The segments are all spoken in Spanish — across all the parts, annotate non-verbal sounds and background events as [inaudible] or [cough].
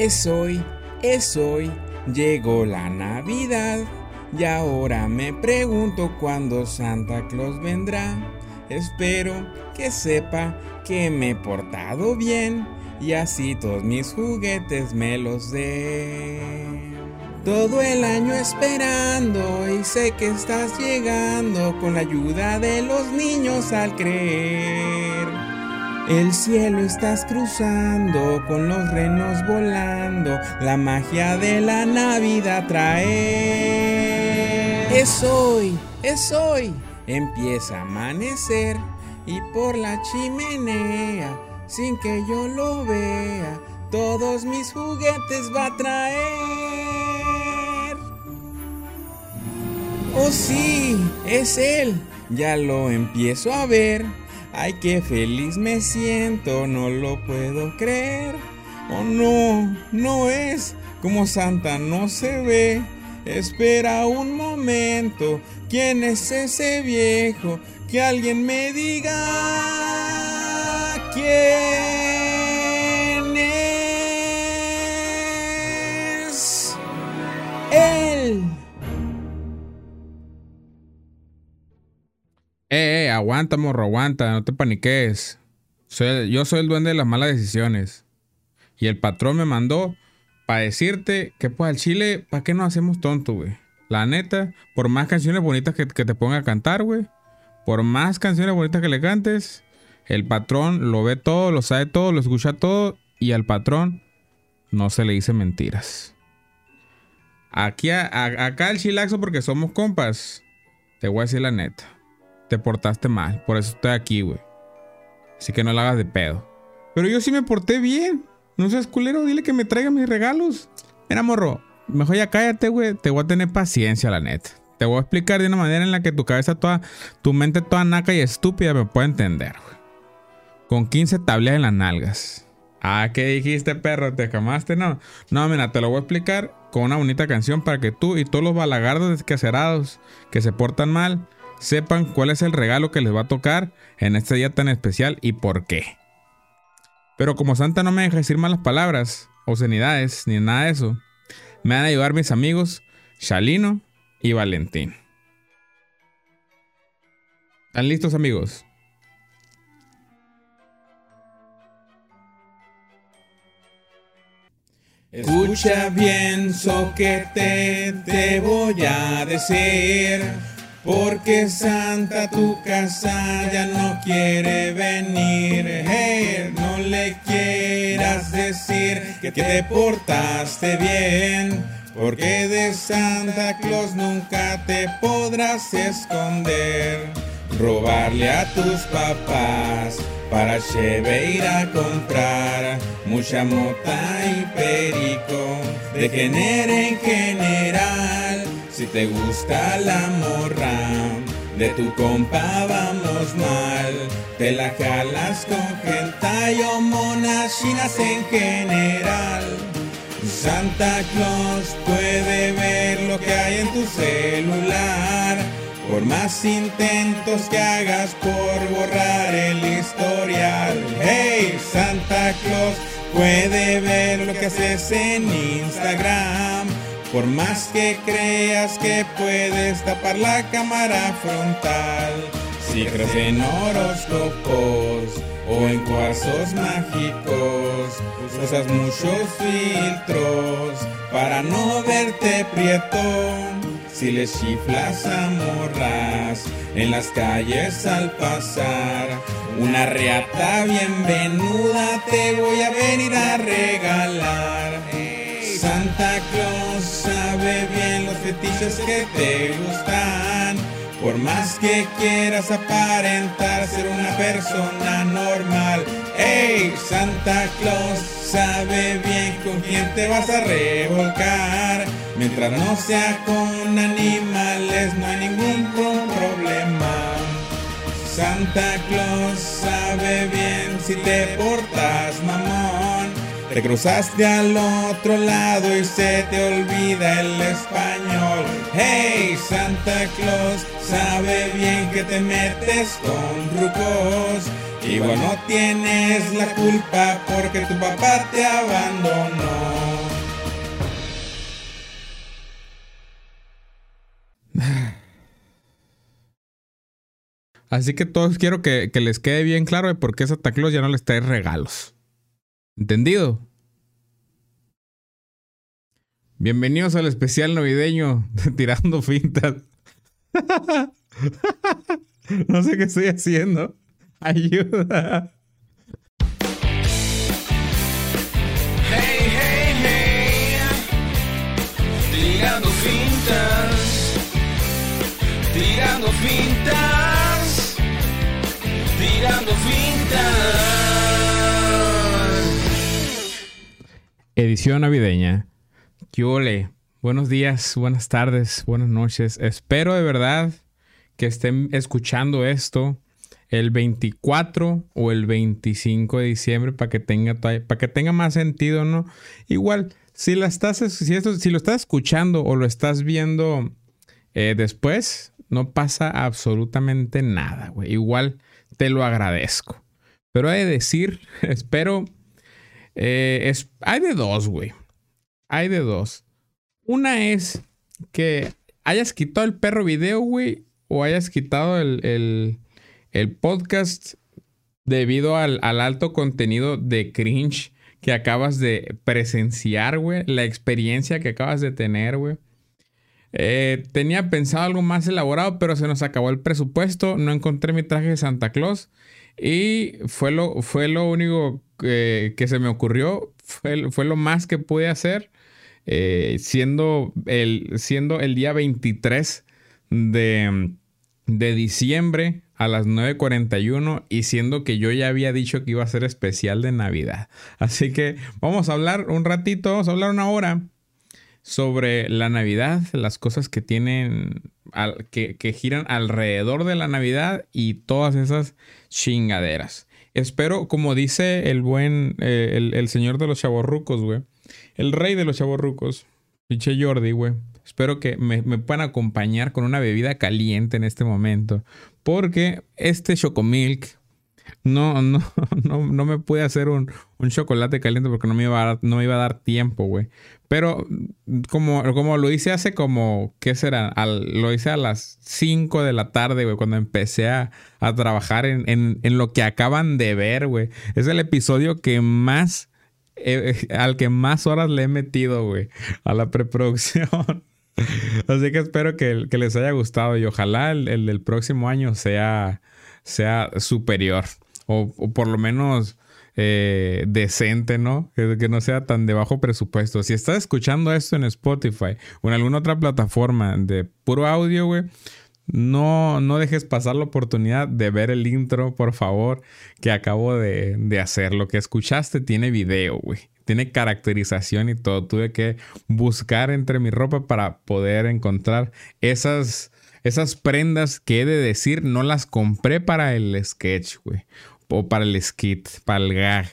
Es hoy, es hoy, llegó la Navidad. Y ahora me pregunto cuándo Santa Claus vendrá. Espero que sepa que me he portado bien y así todos mis juguetes me los dé. Todo el año esperando y sé que estás llegando con la ayuda de los niños al creer. El cielo estás cruzando con los renos volando, la magia de la Navidad trae. Es hoy, es hoy, empieza a amanecer y por la chimenea, sin que yo lo vea, todos mis juguetes va a traer. Oh sí, es él. Ya lo empiezo a ver. Ay, qué feliz me siento, no lo puedo creer. Oh no, no es como Santa no se ve. Espera un momento, ¿quién es ese viejo? Que alguien me diga quién es él. Eh, eh, aguanta, morro, aguanta, no te paniques. Soy, yo soy el duende de las malas decisiones. Y el patrón me mandó para decirte que, pues, al chile, ¿para qué nos hacemos tonto, güey? La neta, por más canciones bonitas que, te ponga a cantar, güey, por más canciones bonitas que le cantes, el patrón lo ve todo, lo sabe todo, lo escucha todo, y al patrón no se le dice mentiras. Aquí, acá el chilaxo, porque somos compas, te voy a decir la neta te portaste mal. Por eso estoy aquí, güey. Así que no la hagas de pedo. Pero yo sí me porté bien. No seas culero, dile que me traiga mis regalos. Mira, morro, mejor ya cállate, güey. Te voy a tener paciencia, la neta. Te voy a explicar de una manera en la que tu cabeza toda, tu mente toda naca y estúpida me pueda entender, güey. Con 15 tablas en las nalgas. Ah, ¿qué dijiste, perro? ¿Te camaste? No. No, mira, te lo voy a explicar con una bonita canción para que tú y todos los balagardos descacerados que se portan mal sepan cuál es el regalo que les va a tocar en este día tan especial y por qué. Pero como Santa no me deja decir malas palabras, obscenidades, ni nada de eso, me van a ayudar mis amigos Shalino y Valentín. ¿Están listos amigos? Escucha bien, soquete, te voy a decir. Porque Santa tu casa ya no quiere venir. Hey, no le quieras decir que te portaste bien. Porque de Santa Claus nunca te podrás esconder. Robarle a tus papás para cheve ir a comprar mucha mota y perico de genera en general. Si te gusta la morra de tu compa vamos mal, te la jalas con hentai o monas chinas en general. Santa Claus puede ver lo que hay en tu celular. Por más intentos que hagas por borrar el historial. Hey, Santa Claus puede ver lo que haces en Instagram. Por más que creas que puedes tapar la cámara frontal. Si crees en horóscopos o en cuarzos mágicos, usas muchos filtros para no verte prieto. Si le chiflas a morras en las calles al pasar, una reata bienvenuda te voy a venir a regalar. Santa Claus sabe bien los fetiches que te gustan. Por más que quieras aparentar ser una persona normal, hey, Santa Claus sabe bien con quién te vas a revolcar. Mientras no sea con animales, no hay ningún problema. Santa Claus sabe bien si te portas mamón. Te cruzaste al otro lado y se te olvida el español. Hey, Santa Claus sabe bien que te metes con rucos Igual no tienes la culpa porque tu papá te abandonó. Así que todos quiero que, les quede bien claro de por qué Santa Claus ya no les trae regalos. ¿Entendido? Bienvenidos al especial navideño de [laughs] Tirando Fintas. [laughs] no sé qué estoy haciendo. Ayuda. Hey, hey, hey. Tirando fintas. Tirando fintas. Tirando fintas. Edición navideña. ¿Qué Buenos días, buenas tardes, buenas noches. Espero de verdad que estén escuchando esto el 24 o el 25 de diciembre para que tenga, para que tenga más sentido, ¿no? Igual, si, la estás, si, lo estás escuchando o lo estás viendo eh, después, no pasa absolutamente nada, güey. Igual te lo agradezco. Pero hay de decir, [laughs] espero, eh, hay de dos, güey. Hay de dos. Una es que hayas quitado el perro video, güey, o hayas quitado el el podcast debido al, alto contenido de cringe que acabas de presenciar, güey. La experiencia que acabas de tener, güey. Eh, tenía pensado algo más elaborado, pero se nos acabó el presupuesto. No encontré mi traje de Santa Claus. Y fue lo, fue lo único que, se me ocurrió. Fue, fue, lo más que pude hacer. Eh, siendo, el, siendo el día 23 de, de diciembre a las 9.41 y siendo que yo ya había dicho que iba a ser especial de Navidad. Así que vamos a hablar un ratito, vamos a hablar una hora sobre la Navidad, las cosas que tienen, que, giran alrededor de la Navidad y todas esas chingaderas. Espero, como dice el buen, eh, el, el, señor de los chavorrucos, güey, el rey de los chavorrucos, pinche Jordi, güey. Espero que me, me, puedan acompañar con una bebida caliente en este momento. Porque este Chocomilk no, no, [laughs] no, no me pude hacer un, chocolate caliente porque no me iba a dar, no iba a dar tiempo, güey. Pero como, como lo hice hace como, ¿qué será? lo hice a las 5 de la tarde, güey, cuando empecé a, trabajar en, en, lo que acaban de ver, güey. Es el episodio que más, eh, al que más horas le he metido, güey, a la [laughs] preproducción. [laughs] Así que espero que, les haya gustado y ojalá el, del próximo año sea, sea superior o, por lo menos eh, decente, ¿no? Que, no sea tan de bajo presupuesto. Si estás escuchando esto en Spotify o en alguna otra plataforma de puro audio, güey. No, no dejes pasar la oportunidad de ver el intro, por favor, que acabo de, de hacer. Lo que escuchaste tiene video, güey tiene caracterización y todo. Tuve que buscar entre mi ropa para poder encontrar esas, esas prendas que he de decir no las compré para el sketch, güey. O para el skit, para el gag.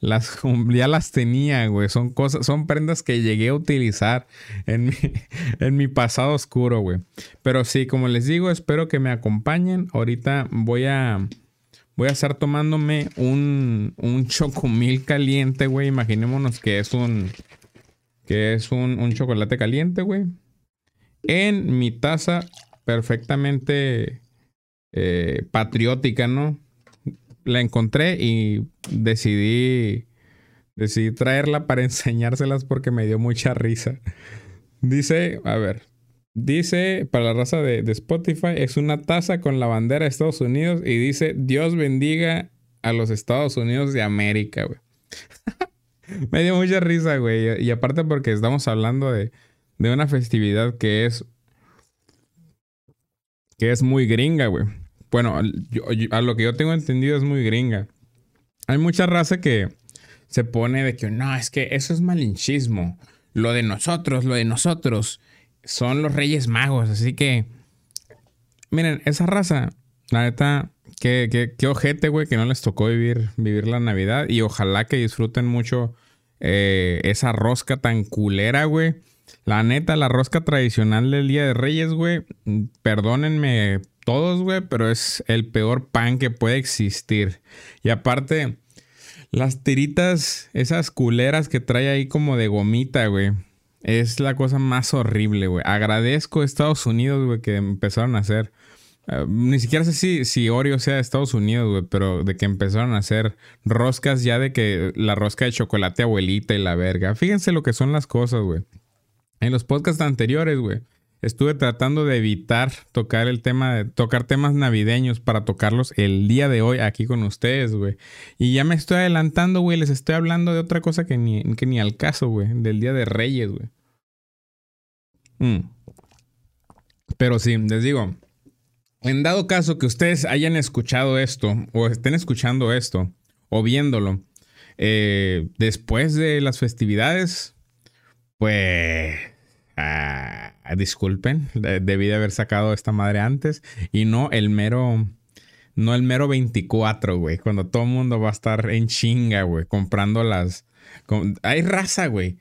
Las, [laughs] ya las tenía, güey. Son cosas, son prendas que llegué a utilizar en mi, [laughs] en mi pasado oscuro, güey. Pero sí, como les digo, espero que me acompañen. Ahorita voy a, Voy a estar tomándome un, un chocomil caliente, güey. Imaginémonos que es un. Que es un, chocolate caliente, güey. En mi taza perfectamente eh, patriótica, ¿no? La encontré y decidí. Decidí traerla para [laughs] enseñárselas porque me dio mucha risa. Dice, a ver, Dice, para la raza de, Spotify, es una taza con la bandera de Estados Unidos y dice, Dios bendiga a los Estados Unidos de América, güey. [laughs] Me dio mucha risa, güey. Y aparte porque estamos hablando de, de una festividad que es... Que es muy gringa, güey. Bueno, a lo que yo tengo entendido es muy gringa. Hay mucha raza que se pone de que no, es que eso es malinchismo. Lo de nosotros, lo de nosotros son los Reyes Magos. Así que, miren, esa raza, la neta, qué, qué, ojete, güey, que no les tocó vivir, vivir la Navidad. Y ojalá que disfruten mucho eh, esa rosca tan culera, güey. La neta, la rosca tradicional del Día de Reyes, güey. Perdónenme todos, güey, pero es el peor pan que puede existir. Y aparte, las tiritas, esas culeras que trae ahí como de gomita, güey. Es la cosa más horrible, güey. Agradezco a Estados Unidos, güey, que empezaron a hacer. Eh, ni siquiera sé si, si Oreo sea de Estados Unidos, güey, pero de que empezaron a hacer roscas ya de que la rosca de chocolate abuelita y la verga. Fíjense lo que son las cosas, güey. En los podcasts anteriores, güey, estuve tratando de evitar tocar el tema, de, tocar temas navideños para tocarlos el día de hoy aquí con ustedes, güey. Y ya me estoy adelantando, güey, les estoy hablando de otra cosa que ni, que ni al caso, güey, del Día de Reyes, güey. Mm. Pero sí, les digo, en dado caso que ustedes hayan escuchado esto, o estén escuchando esto, o viéndolo, eh, después de las festividades, pues... Ah, disculpen, debí de haber sacado esta madre antes y no el mero, no el mero 24, güey, cuando todo el mundo va a estar en chinga, güey, comprando las... hay raza, güey.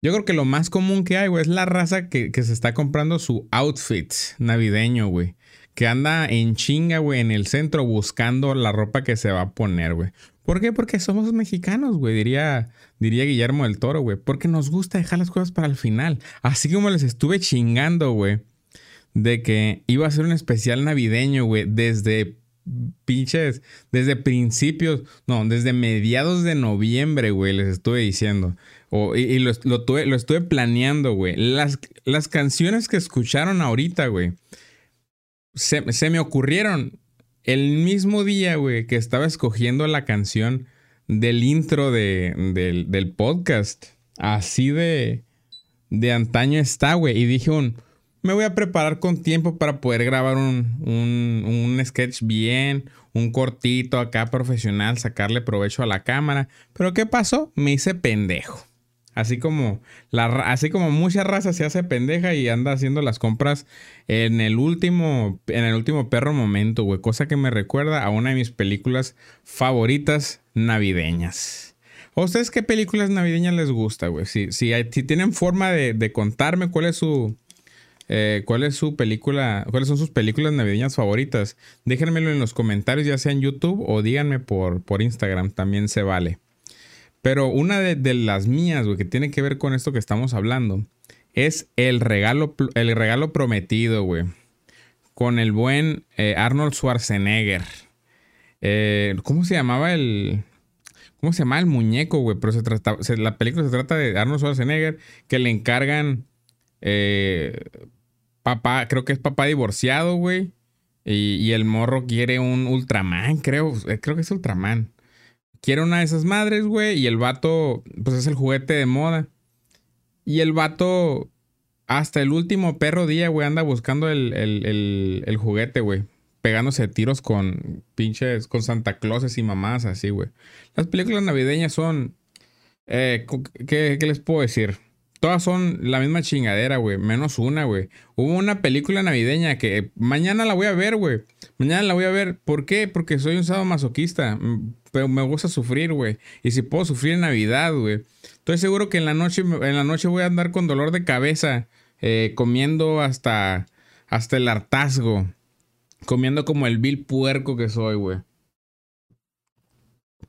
Yo creo que lo más común que hay, güey, es la raza que, que se está comprando su outfit navideño, güey que anda en chinga, güey, en el centro buscando la ropa que se va a poner, güey. ¿Por qué? Porque somos mexicanos, güey, diría, diría Guillermo del Toro, güey. Porque nos gusta dejar las cosas para el final. Así como les estuve chingando, güey, de que iba a ser un especial navideño, güey, desde pinches, desde principios, no, desde mediados de noviembre, güey, les estuve diciendo. y, lo, estuve planeando, güey. Las, las canciones que escucharon ahorita, güey, se me ocurrieron el mismo día, güey, que estaba escogiendo la canción del intro de, del, podcast. Así de, de antaño está, güey. Y dije un, me voy a preparar con tiempo para poder grabar un, un, un sketch bien, un cortito acá profesional, sacarle provecho a la cámara. Pero ¿qué pasó? Me hice pendejo. Así como, la, así como mucha raza se hace pendeja y anda haciendo las compras en el último, en el último perro momento, güey. Cosa que me recuerda a una de mis películas favoritas navideñas. ¿A ustedes qué películas navideñas les gusta, güey? Si, si, tienen forma de, contarme cuál es su... Eh, cuál es su película, cuáles son sus películas navideñas favoritas. Déjenmelo en los comentarios, ya sea en YouTube o díganme por, por Instagram, también se vale. Pero una de, las mías, güey, que tiene que ver con esto que estamos hablando, es el regalo, el regalo prometido, güey. Con el buen eh, Arnold Schwarzenegger. Eh, ¿Cómo se llamaba el. ¿Cómo se llama el muñeco, güey? Pero se trata, la película se trata de Arnold Schwarzenegger que le encargan. Eh, papá, creo que es papá divorciado, güey. Y, y, el morro quiere un Ultraman, creo. Creo que es Ultraman quiere una de esas madres, güey, y el vato, pues es el juguete de moda. Y el vato, hasta el último perro día, güey, anda buscando el, el, juguete, güey. Pegándose tiros con pinches, con Santa Clauses y mamás así, güey. Las películas navideñas son... Eh, ¿qué, ¿Qué les puedo decir? Todas son la misma chingadera, güey. Menos una, güey. Hubo una película navideña que mañana la voy a ver, güey. Mañana la voy a ver. ¿Por qué? Porque soy un sábado masoquista. Mm, pero me gusta sufrir, güey. Y si puedo sufrir en Navidad, güey. Estoy seguro que en la noche, en la noche voy a andar con dolor de cabeza. Eh, comiendo hasta, hasta el hartazgo. Comiendo como el vil puerco que soy, güey.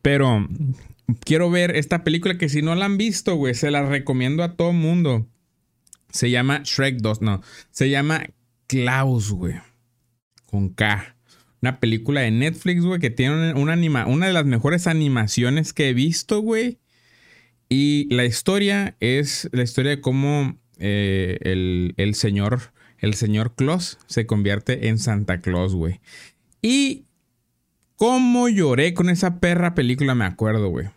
Pero quiero ver esta película que si no la han visto, güey, se la recomiendo a todo mundo. Se llama Shrek 2, no. Se llama Klaus, güey. Con K. Una película de Netflix, güey, que tiene una, anima una de las mejores animaciones que he visto, güey. Y la historia es la historia de cómo eh, el, el, señor, el señor Claus se convierte en Santa Claus, güey. Y cómo lloré con esa perra película, me acuerdo, güey.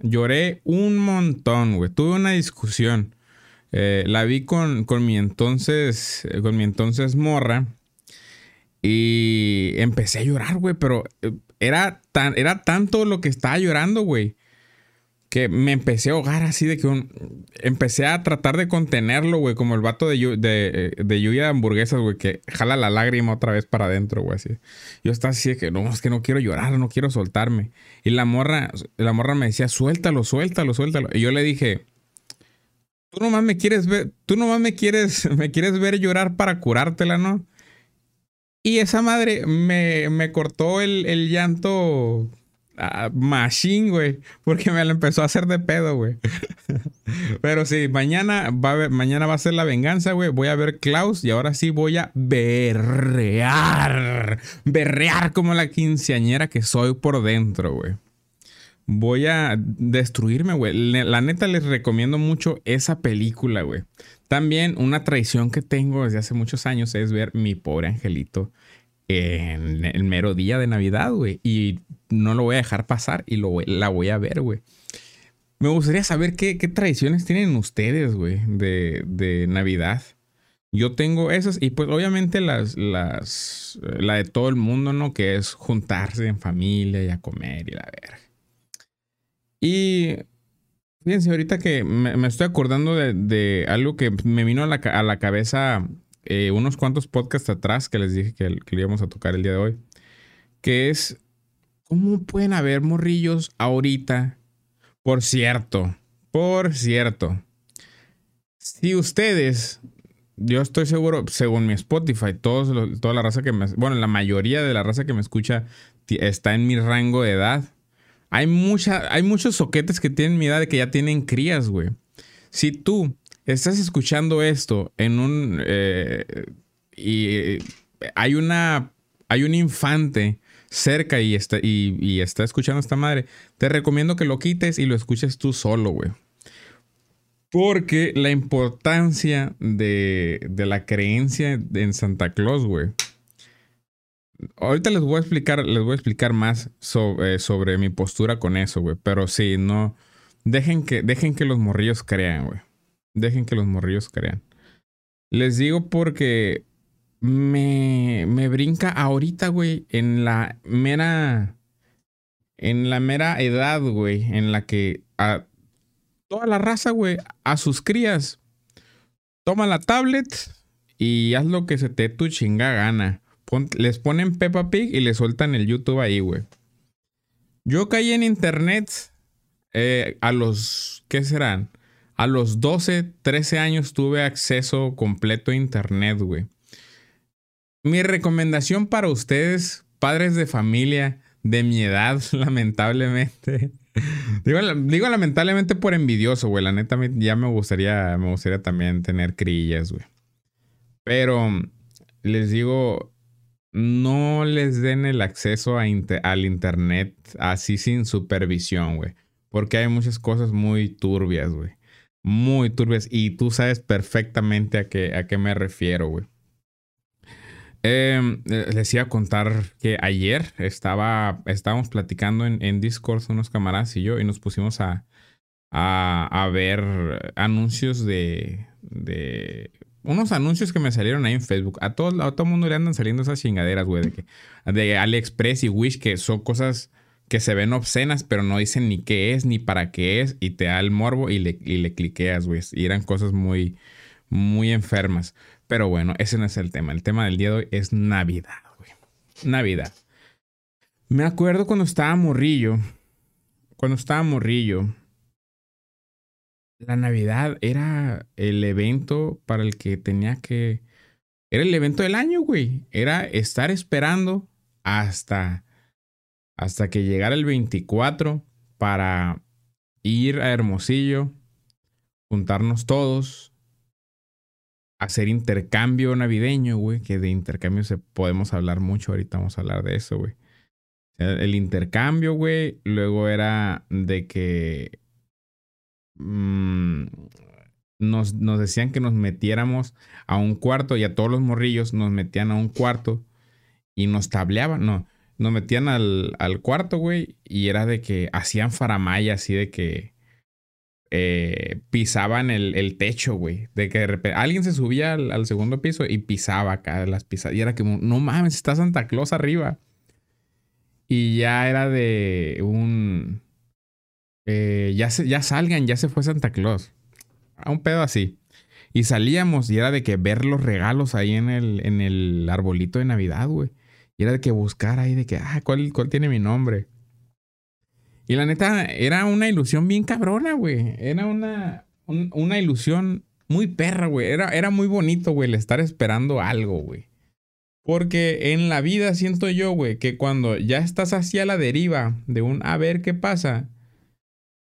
Lloré un montón, güey. Tuve una discusión. Eh, la vi con, con mi entonces. Eh, con mi entonces morra. Y empecé a llorar, güey. Pero eh, era, tan, era tanto lo que estaba llorando, güey que me empecé a ahogar así de que empecé a tratar de contenerlo, güey, como el vato de, de, de lluvia de hamburguesas, güey, que jala la lágrima otra vez para adentro, güey, así. Yo estaba así de que, no, es que no quiero llorar, no quiero soltarme. Y la morra, la morra me decía, suéltalo, suéltalo, suéltalo. Y yo le dije, tú nomás me quieres ver, tú nomás me quieres, [laughs] me quieres ver llorar para curártela, ¿no? Y esa madre me, me cortó el, el llanto ah, machine, güey. Porque me lo empezó a hacer de pedo, güey. [laughs] Pero sí, mañana va, a mañana va a ser la venganza, güey. Voy a ver Klaus y ahora sí voy a berrear. Berrear como la quinceañera que soy por dentro, güey. Voy a destruirme, güey. La neta les recomiendo mucho esa película, güey. También una traición que tengo desde hace muchos años es ver mi pobre angelito en el mero día de Navidad, güey. Y no lo voy a dejar pasar y lo, la voy a ver, güey. Me gustaría saber qué, qué tradiciones tienen ustedes, güey, de, de, Navidad. Yo tengo esas y pues obviamente las, las, la de todo el mundo, ¿no? Que es juntarse en familia y a comer y la verga. Y fíjense, ahorita que me, estoy acordando de, algo que me vino a la, a la cabeza eh, unos cuantos podcasts atrás que les dije que, que íbamos a tocar el día de hoy, que es, ¿cómo pueden haber morrillos ahorita? Por cierto, por cierto, si ustedes, yo estoy seguro, según mi Spotify, todos, toda la raza que me, bueno, la mayoría de la raza que me escucha está en mi rango de edad. Hay, hay muchos soquetes que tienen mi edad de que ya tienen crías, güey. Si tú estás escuchando esto en un... Eh, y hay una... Hay un infante cerca y está, y, está escuchando a esta madre, te recomiendo que lo quites y lo escuches tú solo, güey. Porque la importancia de, de la creencia en Santa Claus, güey, ahorita les voy a explicar, les voy a explicar más sobre, sobre mi postura con eso, güey. Pero sí, no. Dejen que, dejen que los morrillos crean, güey. Dejen que los morrillos crean. Les digo porque me, me brinca ahorita, güey, en la mera. En la mera edad, güey, en la que a toda la raza, güey, a sus crías, toma la tablet y haz lo que se te tu chinga gana les ponen Peppa Pig y le sueltan el YouTube ahí, güey. Yo caí en internet eh, a los, ¿qué serán? A los 12, 13 años tuve acceso completo a internet, güey. Mi recomendación para ustedes, padres de familia de mi edad, [laughs] lamentablemente. digo, digo, lamentablemente por envidioso, güey. La neta ya me gustaría, me gustaría también tener crillas, güey. Pero les digo, no les den el acceso al internet así sin supervisión, güey. Porque hay muchas cosas muy turbias, güey. Muy turbias. Y tú sabes perfectamente a qué, a qué me refiero, güey. Em, les iba a contar que ayer estaba, estábamos platicando en, en Discord unos camaradas y yo y nos pusimos a, a, a ver anuncios de, de unos anuncios que me salieron ahí en Facebook. A todo, a todo mundo le andan saliendo esas chingaderas, güey, de, de AliExpress y Wish, que son cosas que se ven obscenas, pero no dicen ni qué es, ni para qué es, y te da el morbo y le, y le cliqueas, güey. Y eran cosas muy, muy enfermas. Pero bueno, ese no es el tema. El tema del día de hoy es Navidad, güey. Navidad. Me acuerdo cuando estaba morrillo. Cuando estaba morrillo la Navidad era el evento para el que tenía que... Era el evento del año, güey. Era estar esperando hasta, hasta que llegara el 24 para ir a Hermosillo, juntarnos todos, hacer intercambio navideño, güey, que de intercambio se podemos hablar mucho, ahorita vamos a hablar de eso, güey. El intercambio, güey, luego era de que Mm, nos, nos, decían que nos metiéramos a un cuarto y a todos los morrillos nos metían a un cuarto y nos tableaban, no, nos metían al, al cuarto, güey, y era de que hacían faramaya así de que eh, pisaban el, el, techo, güey, de que de repente alguien se subía al, al, segundo piso y pisaba acá las pisadas y era como, no mames, está Santa Claus arriba. Y ya era de un eh, ya, ya salgan, ya se fue Santa Claus. A un pedo así. Y salíamos y era de que ver los regalos ahí en el, en el arbolito de Navidad, güey. Y era de que buscar ahí de que, ah, ¿cuál, cuál tiene mi nombre? Y la neta, era una ilusión bien cabrona, güey. Era una, una ilusión muy perra, güey. Era, era muy bonito, güey, el estar esperando algo, güey. Porque en la vida siento yo, güey, que cuando ya estás hacia la deriva de un a ver qué pasa,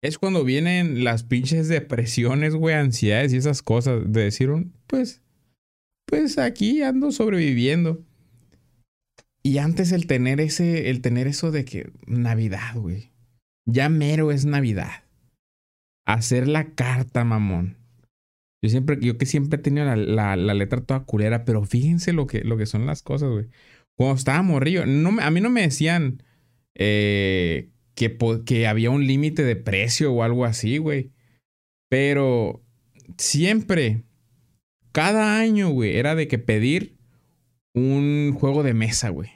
es cuando vienen las pinches depresiones, güey, ansiedades y esas cosas de decir, pues, pues aquí ando sobreviviendo. Y antes el tener ese, el tener eso de que Navidad, güey. Ya mero es Navidad. Hacer la carta, mamón. Yo siempre, yo que siempre he tenido la, letra toda culera, pero fíjense lo que, lo que son las cosas, güey. Cuando estaba morrillo, no, a mí no me decían eh, que, había un límite de precio o algo así, güey. Pero siempre, cada año, güey, era de que pedir un juego de mesa, güey.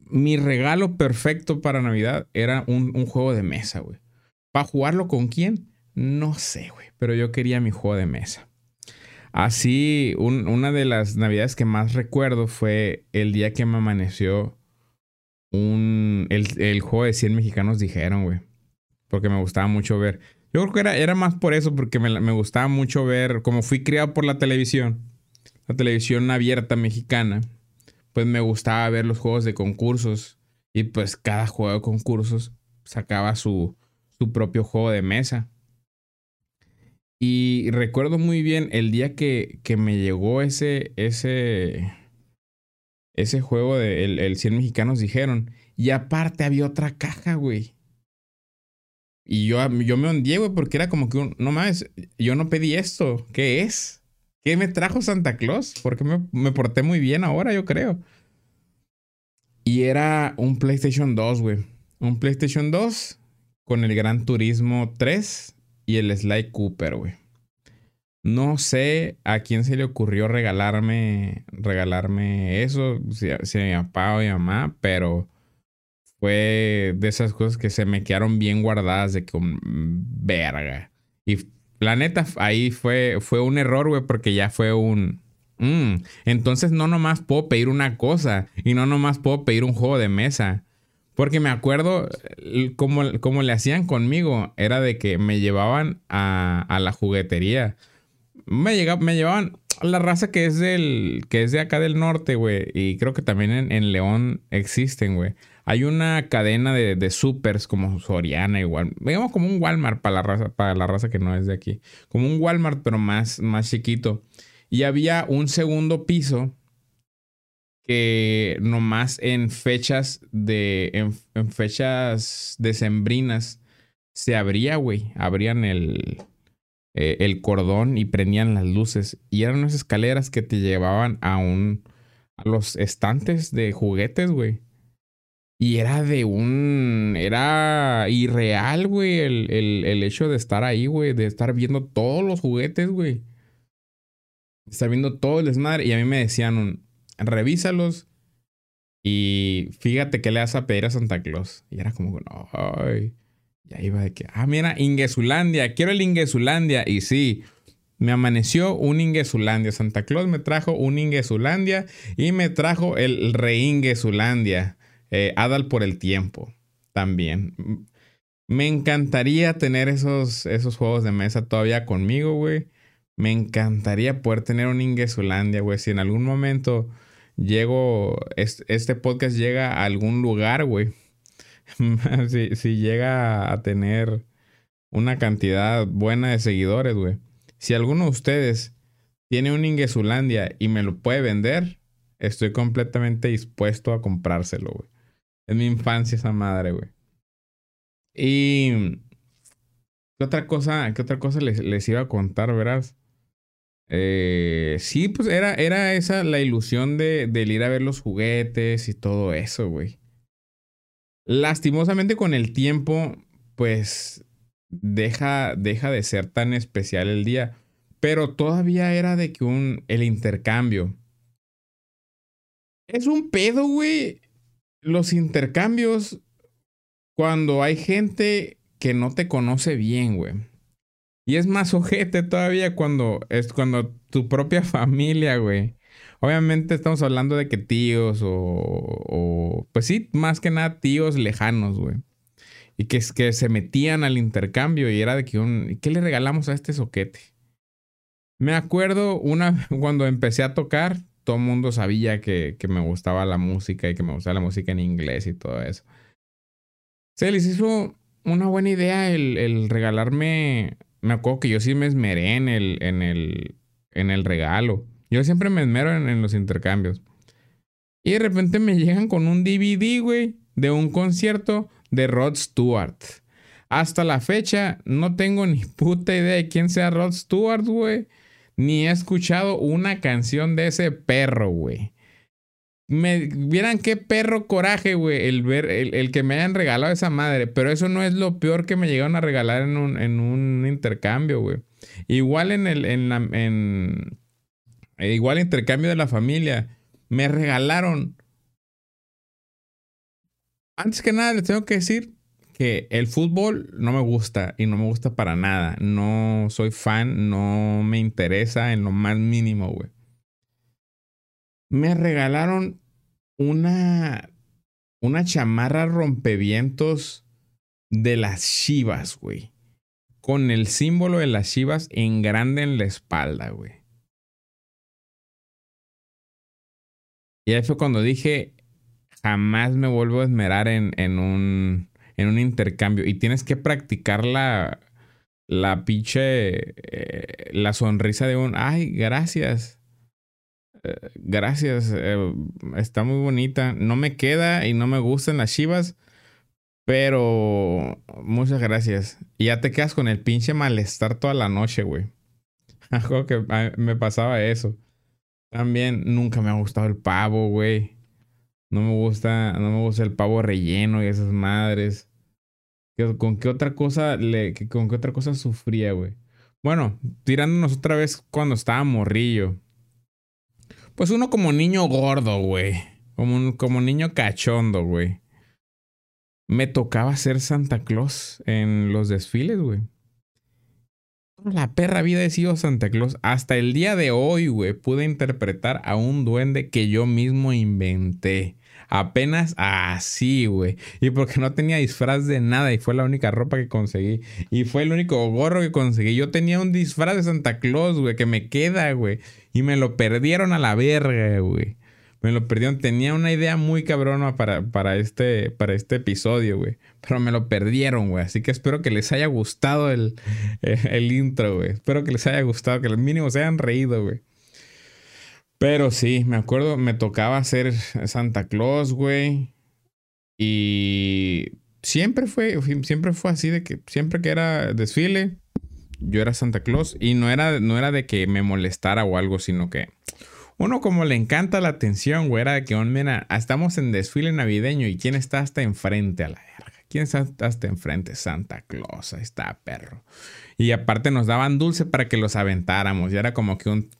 Mi regalo perfecto para Navidad era un, un juego de mesa, güey. ¿Para jugarlo con quién? No sé, güey, pero yo quería mi juego de mesa. Así, una de las navidades que más recuerdo fue el día que me amaneció un, el, juego de 100 mexicanos dijeron, güey. Porque me gustaba mucho ver. Yo creo que era, era más por eso, porque me, me, gustaba mucho ver, como fui criado por la televisión, la televisión abierta mexicana, pues me gustaba ver los juegos de concursos. Y pues cada juego de concursos sacaba su, su propio juego de mesa. Y recuerdo muy bien el día que, que me llegó ese, ese, ese juego de el, 100 mexicanos dijeron. Y aparte había otra caja, güey. Y yo, yo me hundí, güey, porque era como que un, no mames, yo no pedí esto. ¿Qué es? ¿Qué me trajo Santa Claus? Porque me, me porté muy bien ahora, yo creo. Y era un PlayStation 2, güey. Un PlayStation 2 con el Gran Turismo 3 y el Sly Cooper, güey. No sé a quién se le ocurrió regalarme, regalarme eso, si, si a mi papá o a mi mamá, pero fue de esas cosas que se me quedaron bien guardadas de con verga. Y la neta, ahí fue, fue un error, güey, porque ya fue un... Mm, entonces no nomás puedo pedir una cosa y no nomás puedo pedir un juego de mesa. Porque me acuerdo como, como le hacían conmigo, era de que me llevaban a, a la juguetería. Me, llega, me llevaban la raza que es del que es de acá del norte, güey. Y creo que también en, León existen, güey. Hay una cadena de, de supers como Soriana igual. Digamos como un Walmart para la raza, para la raza que no es de aquí. Como un Walmart, pero más, más chiquito. Y había un segundo piso que nomás en fechas de. en, fechas decembrinas se abría, güey. Abrían el. Eh, el cordón y prendían las luces. Y eran unas escaleras que te llevaban a un. a los estantes de juguetes, güey. Y era de un. Era irreal, güey, el, el, el hecho de estar ahí, güey. De estar viendo todos los juguetes, güey. Estar viendo todo el desmadre. Y a mí me decían revísalos y fíjate que le vas a pedir a Santa Claus. Y era como, ay, ya iba de que, ah, mira, Ingesulandia, quiero el Ingesulandia. Y sí, me amaneció un Ingesulandia. Santa Claus me trajo un Ingesulandia y me trajo el Rey Ingesulandia. Eh, Adal por el tiempo también. Me encantaría tener esos, esos juegos de mesa todavía conmigo, güey. Me encantaría poder tener un Ingesulandia, güey. Si en algún momento llego, este podcast llega a algún lugar, güey. [laughs] si, llega a tener una cantidad buena de seguidores, güey. Si alguno de ustedes tiene un Ingesulandia y me lo puede vender, estoy completamente dispuesto a comprárselo, güey. Es mi infancia esa madre, güey. Y... ¿Qué otra cosa, qué otra cosa les, iba a contar, verás? Eh, sí, pues era, era esa la ilusión de, ir a ver los juguetes y todo eso, güey. Lastimosamente con el tiempo, pues deja, deja de ser tan especial el día. Pero todavía era de que un, el intercambio. Es un pedo, güey. Los intercambios cuando hay gente que no te conoce bien, güey. Y es más ojete todavía cuando es cuando tu propia [laughs] familia, güey. Obviamente estamos hablando de que tíos o, o pues sí, más que nada tíos lejanos, güey. Y que, que se metían al intercambio y era de que un, ¿qué le regalamos a este soquete? Me acuerdo una [laughs] cuando empecé a tocar, todo el mundo sabía que, que, me gustaba la música y que me gustaba la música en inglés y todo eso. Se les hizo una buena idea el, el regalarme. Me acuerdo que yo sí me esmeré en el, en el, en el regalo. Yo siempre me esmero en, los intercambios. Y de repente me llegan con un DVD, güey, de un concierto de Rod Stewart. Hasta la fecha no tengo ni [laughs] puta idea de quién sea Rod Stewart, güey. Ni he escuchado una canción de ese perro, güey. Me vieran qué perro coraje, güey, el ver, el, que me hayan regalado esa madre. Pero eso no es lo peor que me llegaron a regalar en un, en un intercambio, güey. Igual en el, en la, en, igual intercambio de la familia. Me regalaron. Antes que nada, les tengo que decir que el fútbol no me gusta y no me gusta para nada. No soy fan, no me interesa en lo más mínimo, güey. Me regalaron una, una chamarra rompevientos de las Chivas, güey. Con el símbolo de las Chivas en grande en la espalda, güey. Y ahí fue cuando dije, jamás me vuelvo a esmerar en, en, un, en un intercambio. Y tienes que practicar la, la pinche, eh, la sonrisa de un, ay, gracias. Eh, gracias, eh, está muy bonita. No me queda y no me gustan las chivas, pero muchas gracias. Y ya te quedas con el pinche malestar toda la noche, güey. [laughs] Que me pasaba eso. También nunca me ha gustado el pavo, güey. No me gusta, no me gusta el pavo relleno y esas madres. ¿Con qué otra cosa le, con qué otra cosa sufría, güey? Bueno, tirándonos otra vez cuando estaba morrillo. Pues uno como niño gordo, güey. Como, como niño cachondo, güey. Me tocaba ser Santa Claus en los desfiles, güey. La perra vida he sido Santa Claus. Hasta el día de hoy, güey, pude interpretar a un duende que yo mismo inventé. Apenas así, güey. Y porque no tenía disfraz de nada y fue la única ropa que conseguí. Y fue el único gorro que conseguí. Yo tenía un disfraz de Santa Claus, güey, que me queda, güey. Y me lo perdieron a la verga, güey. Me lo perdieron. Tenía una idea muy cabrona para, para, este, para este episodio, güey. Pero me lo perdieron, güey. Así que espero que les haya gustado el, eh, el intro, güey. Espero que les haya gustado, que al mínimo se hayan reído, güey. Pero sí, me acuerdo, me tocaba hacer Santa Claus, güey. Y siempre fue, siempre fue así de que siempre que era desfile, yo era Santa Claus. Y no era, no era de que me molestara o algo, sino que uno como le encanta la atención, güey, era de que, mira, estamos en desfile navideño y quién está hasta enfrente a la verga. ¿Quién está hasta enfrente? Santa Claus, ahí está, perro. Y aparte nos daban dulce para que los aventáramos. Y era como que un,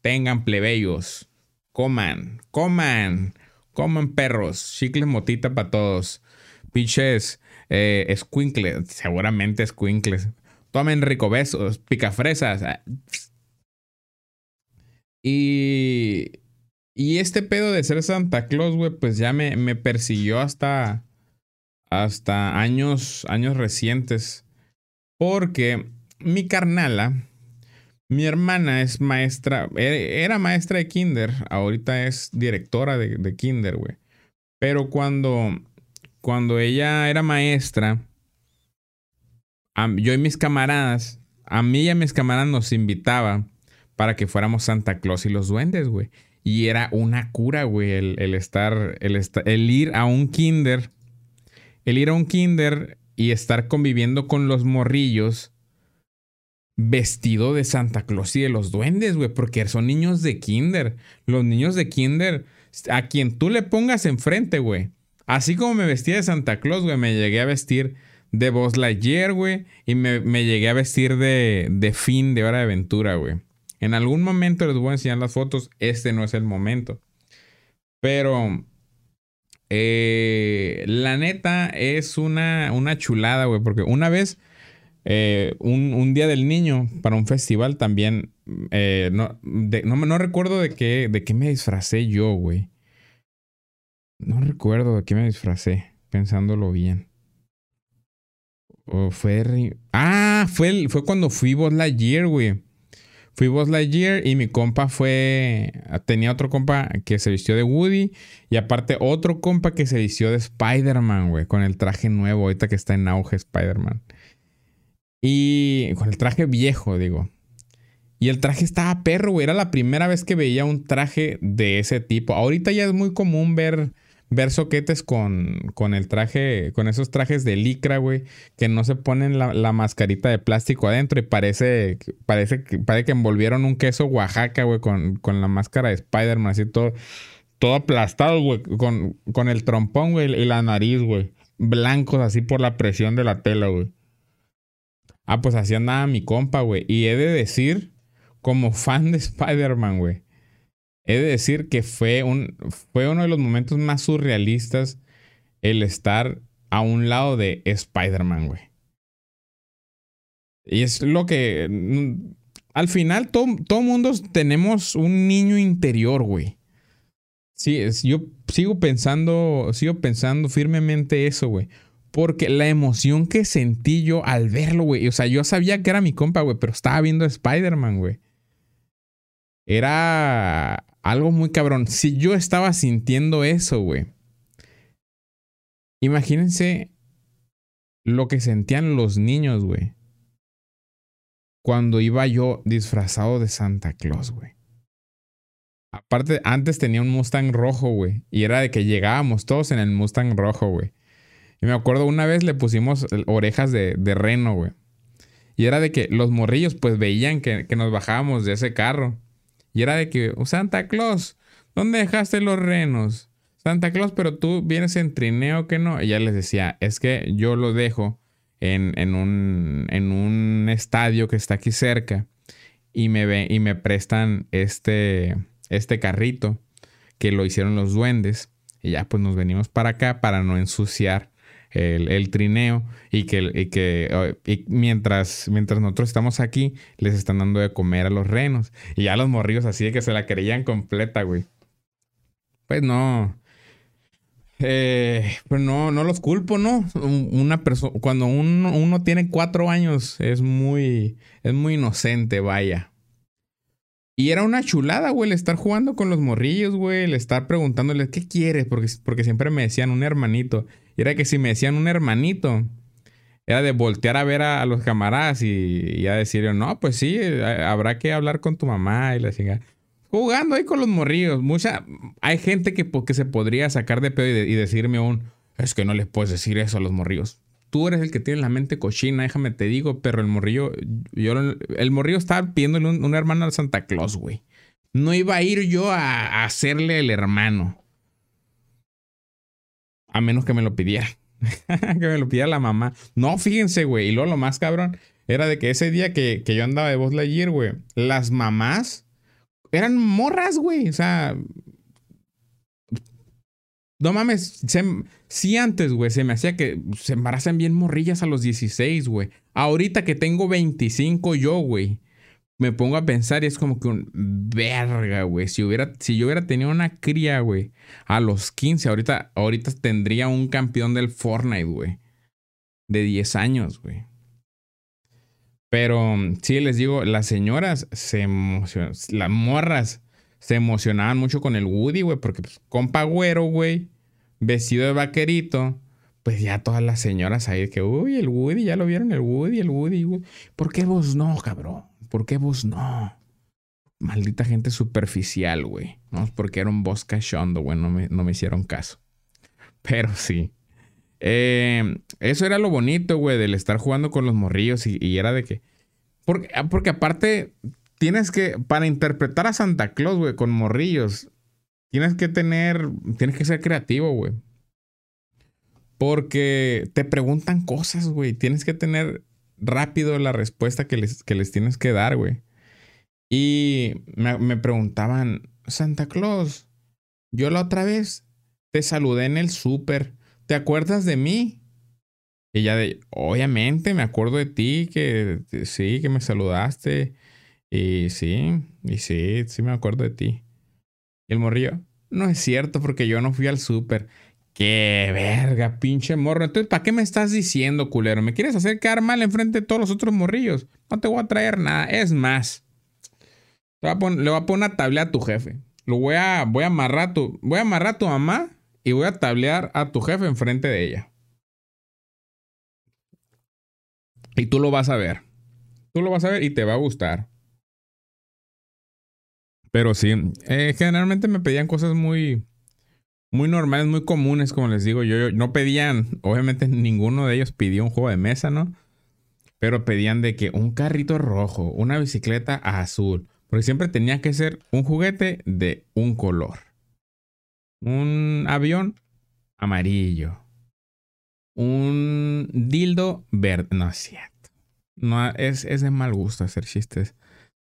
tengan plebeyos, coman, coman, coman perros, chicles motita para todos. Pinches, eh, seguramente squinkles. Tomen rico besos, picafresas. Y, y este pedo de ser Santa Claus, güey, pues ya me, me persiguió hasta, hasta años, años recientes. Porque mi carnala, mi hermana es maestra, e, era maestra de kinder, ahorita es directora de, de kinder, güey. Pero cuando, cuando ella era maestra, yo y mis camaradas, a mí y a mis camaradas nos invitaba para que fuéramos Santa Claus y los duendes, güey. Y era una cura, güey, el, estar, el, el ir a un kinder, el ir a un kinder y estar conviviendo con los morrillos vestido de Santa Claus y de los duendes, güey, porque son niños de kinder. Los niños de kinder, a quien tú le pongas enfrente, güey. Así como me vestía de Santa Claus, güey, me llegué a vestir de Buzz Lightyear, güey, y me, me, llegué a vestir de, de Finn de Hora de Aventura, güey. En algún momento les voy a enseñar las fotos. Este no es el momento. Pero eh, la neta es una, una chulada, güey. Porque una vez, eh, un, día del niño para un festival también. Eh, no, no, recuerdo de qué, de qué me disfracé yo, güey. No recuerdo de qué me disfracé, pensándolo bien. O fue. Ah, fue, fue cuando fui Buzz Lightyear, güey. Fui Buzz Lightyear y mi compa fue. Tenía otro compa que se vistió de Woody. Y aparte, otro compa que se vistió de Spider-Man, güey. Con el traje nuevo, ahorita que está en auge Spider-Man. Y con el traje viejo, digo. Y el traje estaba perro, güey. Era la primera vez que veía un traje de ese tipo. Ahorita ya es muy común ver ver soquetes con, con el traje, con esos trajes de licra, güey, que no se ponen la, mascarita de plástico adentro y parece, parece, parece que envolvieron un queso Oaxaca, güey, con, la máscara de Spider-Man, así todo, todo aplastado, güey, con, con el trompón, güey, y la nariz, güey, blancos así por la presión de la tela, güey. Ah, pues así andaba mi compa, güey, y he de decir, como fan de Spider-Man, güey He de decir que fue, un, fue uno de los momentos más surrealistas el estar a un lado de Spider-Man, güey. Y es lo que... Mm, al final, todo, todo mundo tenemos un niño interior, güey. Sí, es, yo sigo pensando, sigo pensando firmemente eso, güey. Porque la emoción que sentí yo al verlo, güey. O sea, yo sabía que era mi compa, güey, pero estaba viendo Spider-Man, güey. Era algo muy cabrón. Si yo estaba sintiendo eso, güey. Imagínense lo que sentían los niños, güey. Cuando iba yo disfrazado de Santa Claus, güey. Aparte, antes tenía un Mustang rojo, güey. Y era de que llegábamos todos en el Mustang rojo, güey. Y me acuerdo una vez le pusimos orejas de, reno, güey. Y era de que los morrillos pues veían que nos bajábamos de ese carro. Y era de que, oh, Santa Claus, ¿dónde dejaste los renos? Santa Claus, pero tú vienes en trineo que no. Ya les decía, es que yo lo dejo en, en, un, en un estadio que está aquí cerca y me, ve, y me prestan este, este carrito que lo hicieron los duendes. Y ya pues nos venimos para acá para no ensuciar el, trineo y que, que mientras, mientras nosotros estamos aquí, les están dando de comer a los renos. Y ya los morrillos así de que se la querían completa, güey. Pues no. Eh, pues no, no los culpo, ¿no? Una persona, cuando uno, uno tiene cuatro años, es muy, es muy inocente, vaya. Y era una chulada, güey, el estar jugando con los morrillos, güey, el estar preguntándoles, ¿qué quieres? Porque, porque siempre me decían un hermanito. Y era que si me decían un hermanito, era de voltear a ver a, los camaradas y, a decirle, no, pues sí, habrá que hablar con tu mamá y la chingada. Jugando ahí con los morrillos. Mucha, hay gente que, se podría sacar de pedo y, decirme un, es que no les puedes decir eso a los morrillos. Tú eres el que tiene la mente cochina, déjame te digo, pero el morrillo, yo, el morrillo estaba pidiéndole un, hermano a Santa Claus, güey. No iba a ir yo a hacerle el hermano. A menos que me lo pidiera. [laughs] que me lo pidiera la mamá. No, fíjense, güey. Y luego lo más cabrón era de que ese día que, yo andaba de voz Lightyear, güey, las mamás eran morras, güey. O sea. No mames, sí antes, güey, se me hacía que se embarazan bien morrillas a los 16, güey. Ahorita que tengo 25 yo, güey me pongo a pensar y es como que un verga, güey. Si, hubiera, si yo hubiera tenido una cría, güey, a los 15, ahorita, ahorita tendría un campeón del Fortnite, güey. De 10 años, güey. Pero sí, les digo, las señoras se emocionan, las morras se emocionaban mucho con el Woody, güey, porque pues, compa güero, güey, vestido de vaquerito, pues ya todas las señoras ahí que, uy, el Woody, ya lo vieron, el Woody, el Woody, Woody. ¿Por qué vos no, cabrón? ¿Por qué vos no? Maldita gente superficial, güey. No, porque era un boss cachondo, güey. No me, hicieron caso. [laughs] Pero sí. Eh, eso era lo bonito, güey, del estar jugando con los morrillos y, era de que... Porque, porque aparte, tienes que, para interpretar a Santa Claus, güey, con morrillos, tienes que tener, tienes que ser creativo, güey. Porque te preguntan cosas, güey. Tienes que tener rápido la respuesta que les, que les tienes que dar, güey. Y me, preguntaban, Santa Claus, yo la otra vez te saludé en el súper, ¿te acuerdas de mí? Y ya de, obviamente me acuerdo de ti, que sí, que me saludaste. Y sí, y sí, sí me acuerdo de ti. Y el morrillo, no es cierto porque yo no fui al súper. Qué verga, pinche morro. Entonces, ¿para qué me estás diciendo, culero? ¿Me quieres hacer quedar mal enfrente de todos los otros morrillos? No te voy a traer nada. Es más, le voy a poner una tablea a tu jefe. Lo voy a, voy a amarrar a tu, voy a amarrar a tu mamá y voy a tablear a tu jefe enfrente de ella. Y tú lo vas a ver. Tú lo vas a ver y te va a gustar. Pero sí, eh, generalmente me pedían cosas muy, muy normales, muy comunes, como les digo. Yo, no pedían, obviamente ninguno de ellos pidió un juego de mesa, ¿no? Pero pedían de que un carrito rojo, una bicicleta azul, porque siempre tenía que ser un juguete de un color. Un avión amarillo. Un dildo verde. No es cierto. No, es, es de mal gusto hacer chistes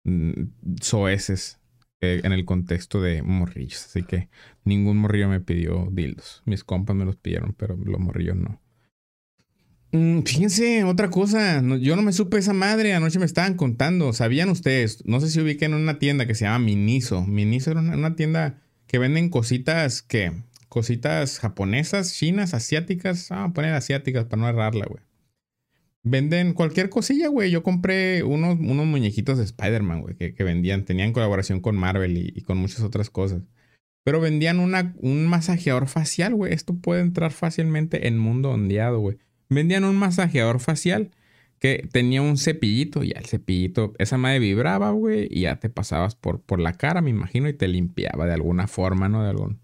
mm, soeces en el contexto de morrillos. Así que ningún morrillo me pidió dildos. Mis compas me los pidieron, pero los morrillos no. Mm, fíjense, otra cosa. yo no me supe esa madre. Anoche me estaban contando. ¿Sabían ustedes? No sé si ubiqué en una tienda que se llama Miniso. Miniso era una, tienda que venden cositas que. Cositas japonesas, chinas, asiáticas. Vamos a poner asiáticas para no errarla, güey. Venden cualquier cosilla, güey. Yo compré unos, unos muñequitos de Spider-Man, güey, que, vendían. Tenían colaboración con Marvel y, con muchas otras cosas. Pero vendían una, un masajeador facial, güey. Esto puede entrar fácilmente en mundo ondeado, güey. Vendían un masajeador facial que tenía un cepillito. Y el cepillito, esa madre vibraba, güey. Y ya te pasabas por, por la cara, me imagino, y te limpiaba de alguna forma, ¿no? De algún.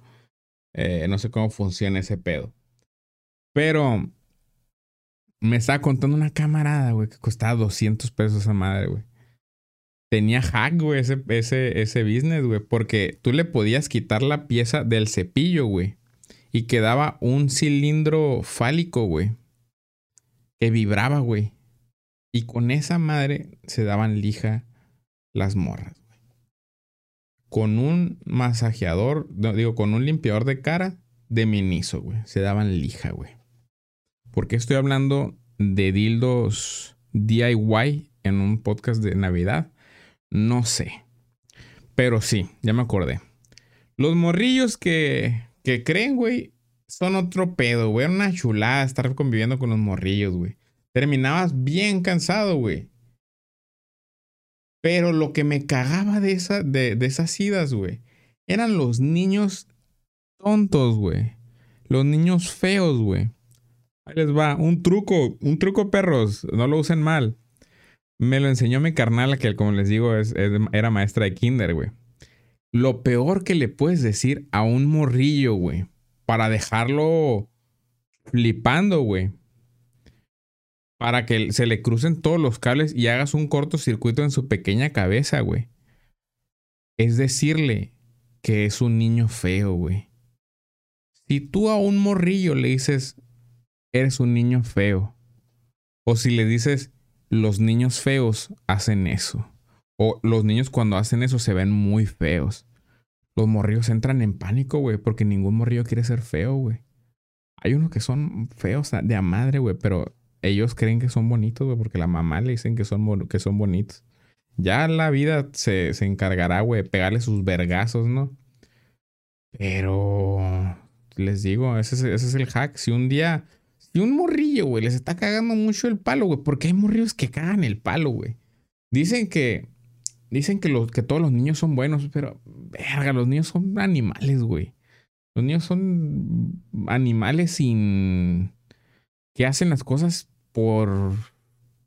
Eh, no sé cómo funciona ese pedo. Pero me estaba contando una camarada, güey, que costaba 200 pesos esa madre, güey. Tenía hack, güey, ese, ese, ese business, güey. Porque tú le podías quitar la pieza del cepillo, güey. Y quedaba un cilindro fálico, güey. Que vibraba, güey. Y con esa madre se daban lija las morras, güey. Con un masajeador, digo, con un limpiador de cara de miniso, güey. Se daban lija, güey. ¿Por qué estoy hablando de dildos DIY en un podcast de Navidad? No sé. Pero sí, ya me acordé. Los morrillos que, que creen, güey, son otro pedo, güey. Era una chulada estar conviviendo con los morrillos, güey. Terminabas bien cansado, güey. Pero lo que me cagaba de, esa, de, de esas idas, güey, eran los niños tontos, güey. Los niños feos, güey. Ahí les va. Un truco, un truco, perros. No lo usen mal. Me lo enseñó mi carnal, que como les digo, es, era maestra de kinder, güey. Lo peor que le puedes decir a un morrillo, güey, para dejarlo flipando, güey. Para que se le crucen todos los cables y hagas un cortocircuito en su pequeña cabeza, güey. Es decirle que es un niño feo, güey. Si tú a un morrillo le dices, eres un niño feo. O si le dices, los niños feos hacen eso. O los niños cuando hacen eso se ven muy feos. Los morrillos entran en pánico, güey, porque ningún morrillo quiere ser feo, güey. Hay unos que son feos de a madre, güey, pero ellos creen que son bonitos, güey, porque la mamá le dicen que son, que son bonitos. Ya la vida se, se encargará, güey, de pegarle sus vergazos, ¿no? Pero les digo, ese ese es el hack. Si un día y un morrillo, güey, les está cagando mucho el palo, güey. Porque hay morrillos que cagan el palo, güey. Dicen que. Dicen que, los, que todos los niños son buenos, pero. Verga, los niños son animales, güey. Los niños son animales sin. que hacen las cosas por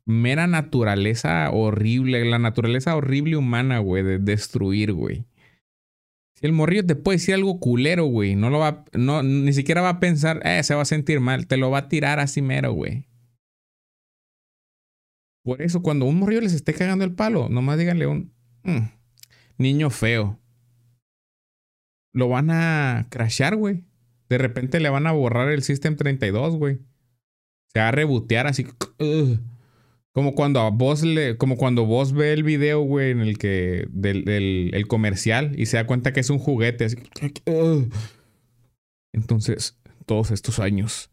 mera naturaleza horrible. La naturaleza horrible humana, güey, de destruir, güey. El morrillo te puede decir algo culero, güey, no lo va, no, ni siquiera va a pensar, eh, se va a sentir mal, te lo va a tirar así mero, güey. Por eso, cuando un morrillo les esté cagando el palo, nomás díganle un mm, niño feo. Lo van a crashear, güey. De repente le van a borrar el System 32, güey. Se va a rebotear así. Como cuando vos le, como cuando vos ve el video, güey, en el que del, el comercial y se da cuenta que es un juguete. Entonces, todos estos años,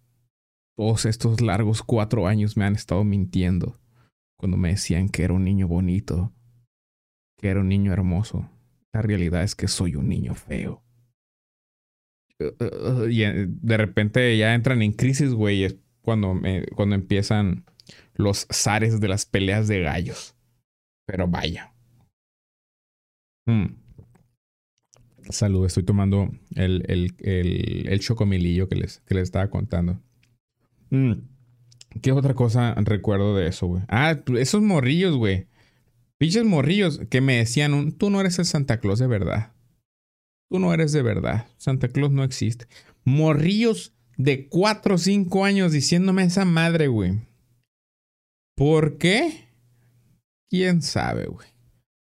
todos estos largos cuatro años me han estado mintiendo cuando me decían que era un niño bonito, que era un niño hermoso. La realidad es que soy un niño feo. Y eh, de repente ya entran en crisis, güey, cuando, me, cuando empiezan los zares de las peleas de gallos. Pero vaya. Mm. Salud, estoy tomando el, el, el, chocomilillo que les, que les estaba contando. Mm. ¿Qué otra cosa recuerdo de eso, güey? Ah, esos morrillos, güey. Pinches morrillos que me decían, tú no eres el Santa Claus de verdad. Tú no eres de verdad. Santa Claus no existe. Morrillos de 4 o 5 años diciéndome esa madre, güey. ¿Por qué? ¿Quién sabe, güey?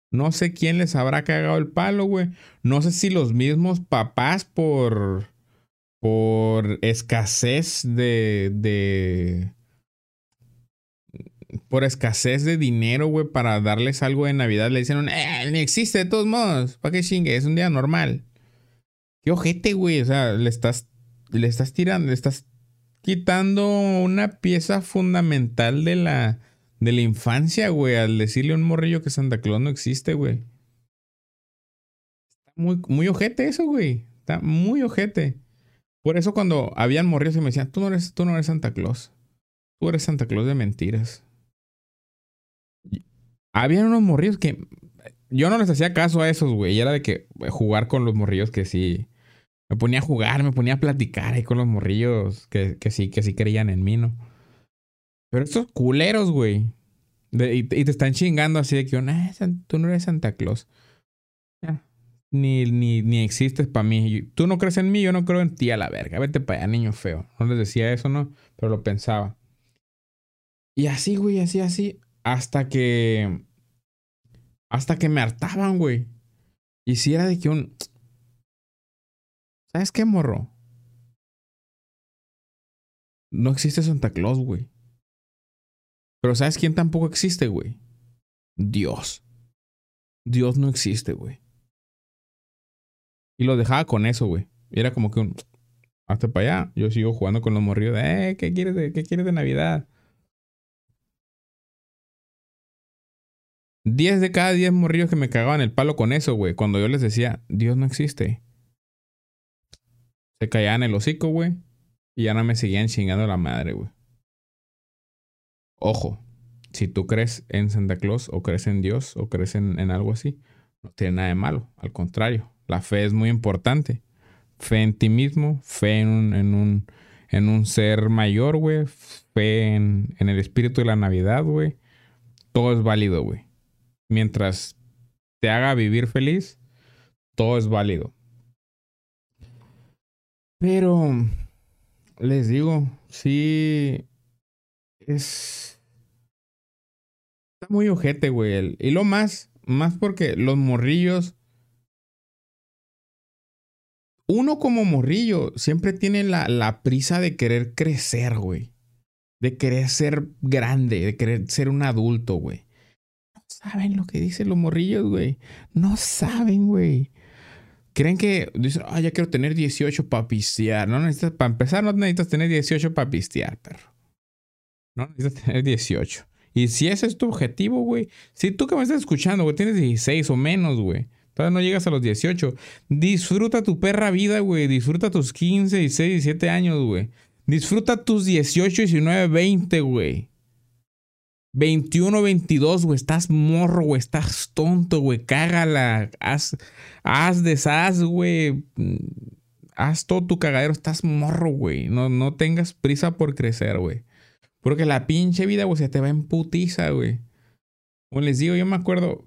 No sé quién les habrá cagado el palo, güey. No sé si los mismos papás por por escasez de de por escasez de dinero, güey, para darles algo de Navidad le dicen, eh, existe de todos modos, ¿para qué chingue? Es un día normal. Qué ojete, güey, o sea, le estás le estás tirando, le estás quitando una pieza fundamental de la de la infancia, güey, al decirle a un morrillo que Santa Claus no existe, güey. Está muy, muy ojete eso, güey. Está muy ojete. Por eso cuando habían morrillos y me decían, tú no eres, tú no eres Santa Claus. Tú eres Santa Claus de mentiras. Habían unos morrillos que yo no les hacía caso a esos, güey. Y era de que jugar con los morrillos que sí. Me ponía a jugar, me ponía a platicar ahí con los morrillos que, que sí, que sí creían en mí, ¿no? Pero estos culeros, güey. y, te están chingando así de que, tú no eres Santa Claus. Ni, ni, ni existes para mí. Tú no crees en mí, yo no creo en ti a la verga. Vete para allá, niño feo. No les decía eso, ¿no? Pero lo pensaba. Y así, güey, así, así. Hasta que. Hasta que me hartaban, güey. Y si era de que un. ¿Sabes qué, morro? No existe Santa Claus, güey. Pero ¿sabes quién tampoco existe, güey? Dios. Dios no existe, güey. Y lo dejaba con eso, güey. era como que un... Hasta para allá. Yo sigo jugando con los morrillos de... Eh, ¿qué quieres de, qué quieres de Navidad? Diez de cada diez morrillos que me cagaban el palo con eso, güey. Cuando yo les decía, Dios no existe. Se callaban el hocico, güey. Y ya no me seguían chingando la madre, güey. Ojo, si tú crees en Santa Claus o crees en Dios o crees en, algo así, no tiene nada de malo. Al contrario, la fe es muy importante. Fe en ti mismo, fe en un, en un, en un ser mayor, güey. Fe en, en el espíritu de la Navidad, güey. Todo es válido, güey. Mientras te haga vivir feliz, todo es válido. Pero, les digo, sí, es. Está muy ojete, güey. Y lo más, más porque los morrillos. Uno como morrillo siempre tiene la, la prisa de querer crecer, güey. De querer ser grande, de querer ser un adulto, güey. No saben lo que dicen los morrillos, güey. No saben, güey. Creen que dicen, ah, ya quiero tener 18 para pistear. No necesitas, para empezar, no necesitas tener 18 para pistear, perro. ¿no? Necesitas tener 18. Y si ese es tu objetivo, güey. Si tú que me estás escuchando, güey, tienes 16 o menos, güey. Todavía no llegas a los 18. Disfruta tu perra vida, güey. Disfruta tus 15, 16, 17 años, güey. Disfruta tus 18, 19, 20, güey. 21, 22, güey. Estás morro, güey. Estás tonto, güey. Cágala. Haz, haz, deshaz, güey. Haz todo tu cagadero. Estás morro, güey. No, no tengas prisa por crecer, güey. Porque la pinche vida, güey, se te va en putiza, güey. Como les digo, yo me acuerdo,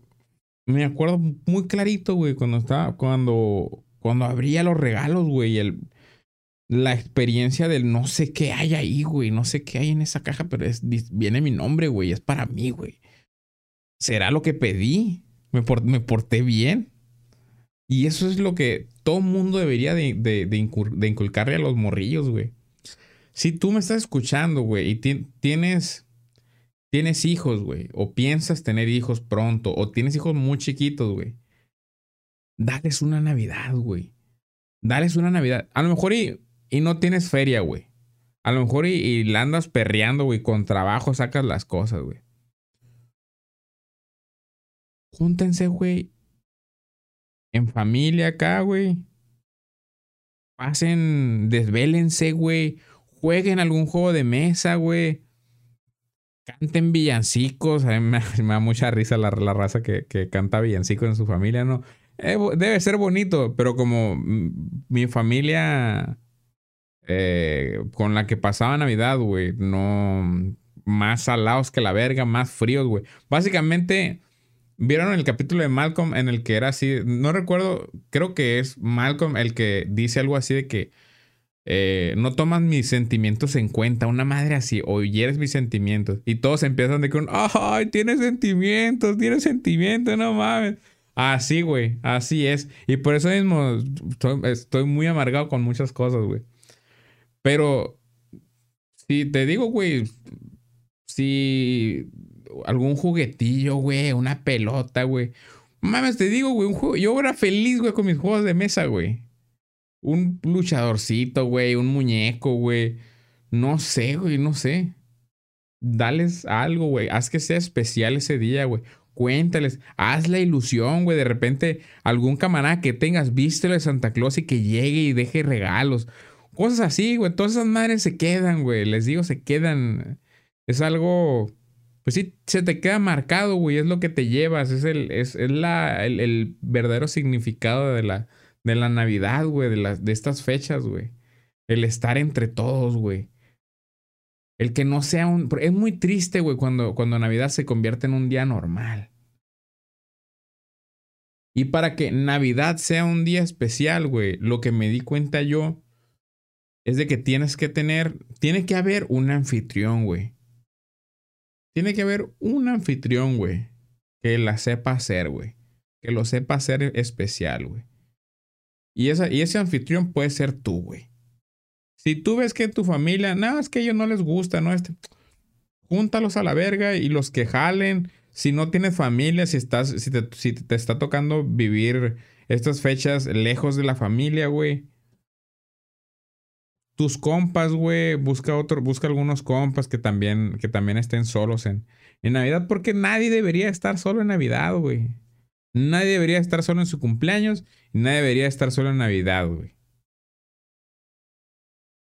me acuerdo muy clarito, güey, cuando estaba, cuando, cuando abría los regalos, güey, el, la experiencia del no sé qué hay ahí, güey, no sé qué hay en esa caja, pero es, viene mi nombre, güey, es para mí, güey. ¿Será lo que pedí? ¿Me, me porté bien? Y eso es lo que todo mundo debería de, de, de inculcarle a los morrillos, güey. Si tú me estás escuchando, güey, y tienes, tienes hijos, güey, o piensas tener hijos pronto, o tienes hijos muy chiquitos, güey, dales una Navidad, güey. Dales una Navidad. A lo mejor y, y no tienes feria, güey. A lo mejor y, la andas perreando, güey, con trabajo sacas las cosas, güey. Júntense, güey. En familia acá, güey. Pasen, desvélense, güey jueguen algún juego de mesa, güey. Canten villancicos. A mí me, [laughs] da mucha risa la, raza que, canta villancicos en su familia, ¿no? Eh, debe ser bonito, pero como mi familia eh, con la que pasaba Navidad, güey, no más salados que la verga, más fríos, güey. Básicamente, vieron el capítulo de Malcolm en el que era así, no recuerdo, creo que es Malcolm el que dice algo así de que eh, no tomas mis sentimientos en cuenta, una madre así, o hieres mis sentimientos. Y todos empiezan de que, ay, tiene sentimientos, tiene sentimientos, no mames. Así, güey, así es. Y por eso mismo estoy, muy amargado con muchas cosas, güey. Pero, si te digo, güey, si algún juguetillo, güey, una pelota, güey. Mames, te digo, güey, un juego. Yo era feliz, güey, con mis juegos de mesa, güey un luchadorcito, güey, un muñeco, güey. No sé, güey, no sé. Dales algo, güey. Haz que sea especial ese día, güey. Cuéntales, haz la ilusión, güey. De repente, algún camarada que tengas, vístelo de Santa Claus y que llegue y deje regalos. Cosas así, güey. Todas esas madres se quedan, güey. Les digo, se quedan. Es algo. Pues sí, se te queda marcado, güey. Es lo que te llevas. Es el, es, la, el verdadero significado de la, de la Navidad, güey, de, las, de estas fechas, güey. El estar entre todos, güey. El que no sea un... Es muy triste, güey, cuando, cuando Navidad se convierte en un día normal. Y para que Navidad sea un día especial, güey, lo que me di cuenta yo es de que tienes que tener, tiene que haber un anfitrión, güey. Tiene que haber un anfitrión, güey, que la sepa hacer, güey. Que lo sepa hacer especial, güey. Y, y ese anfitrión puede ser tú, güey. Si tú ves que tu familia, nada, es que a ellos no les gusta, ¿no? Este, júntalos a la verga y los que jalen. Si no tienes familia, si, estás, si, te, si te está tocando vivir estas fechas lejos de la familia, güey. Tus compas, güey, busca otro, busca algunos compas que también, que también estén solos en, en Navidad, porque nadie debería estar solo en Navidad, güey. Nadie debería estar solo en su cumpleaños y nadie debería estar solo en Navidad, güey.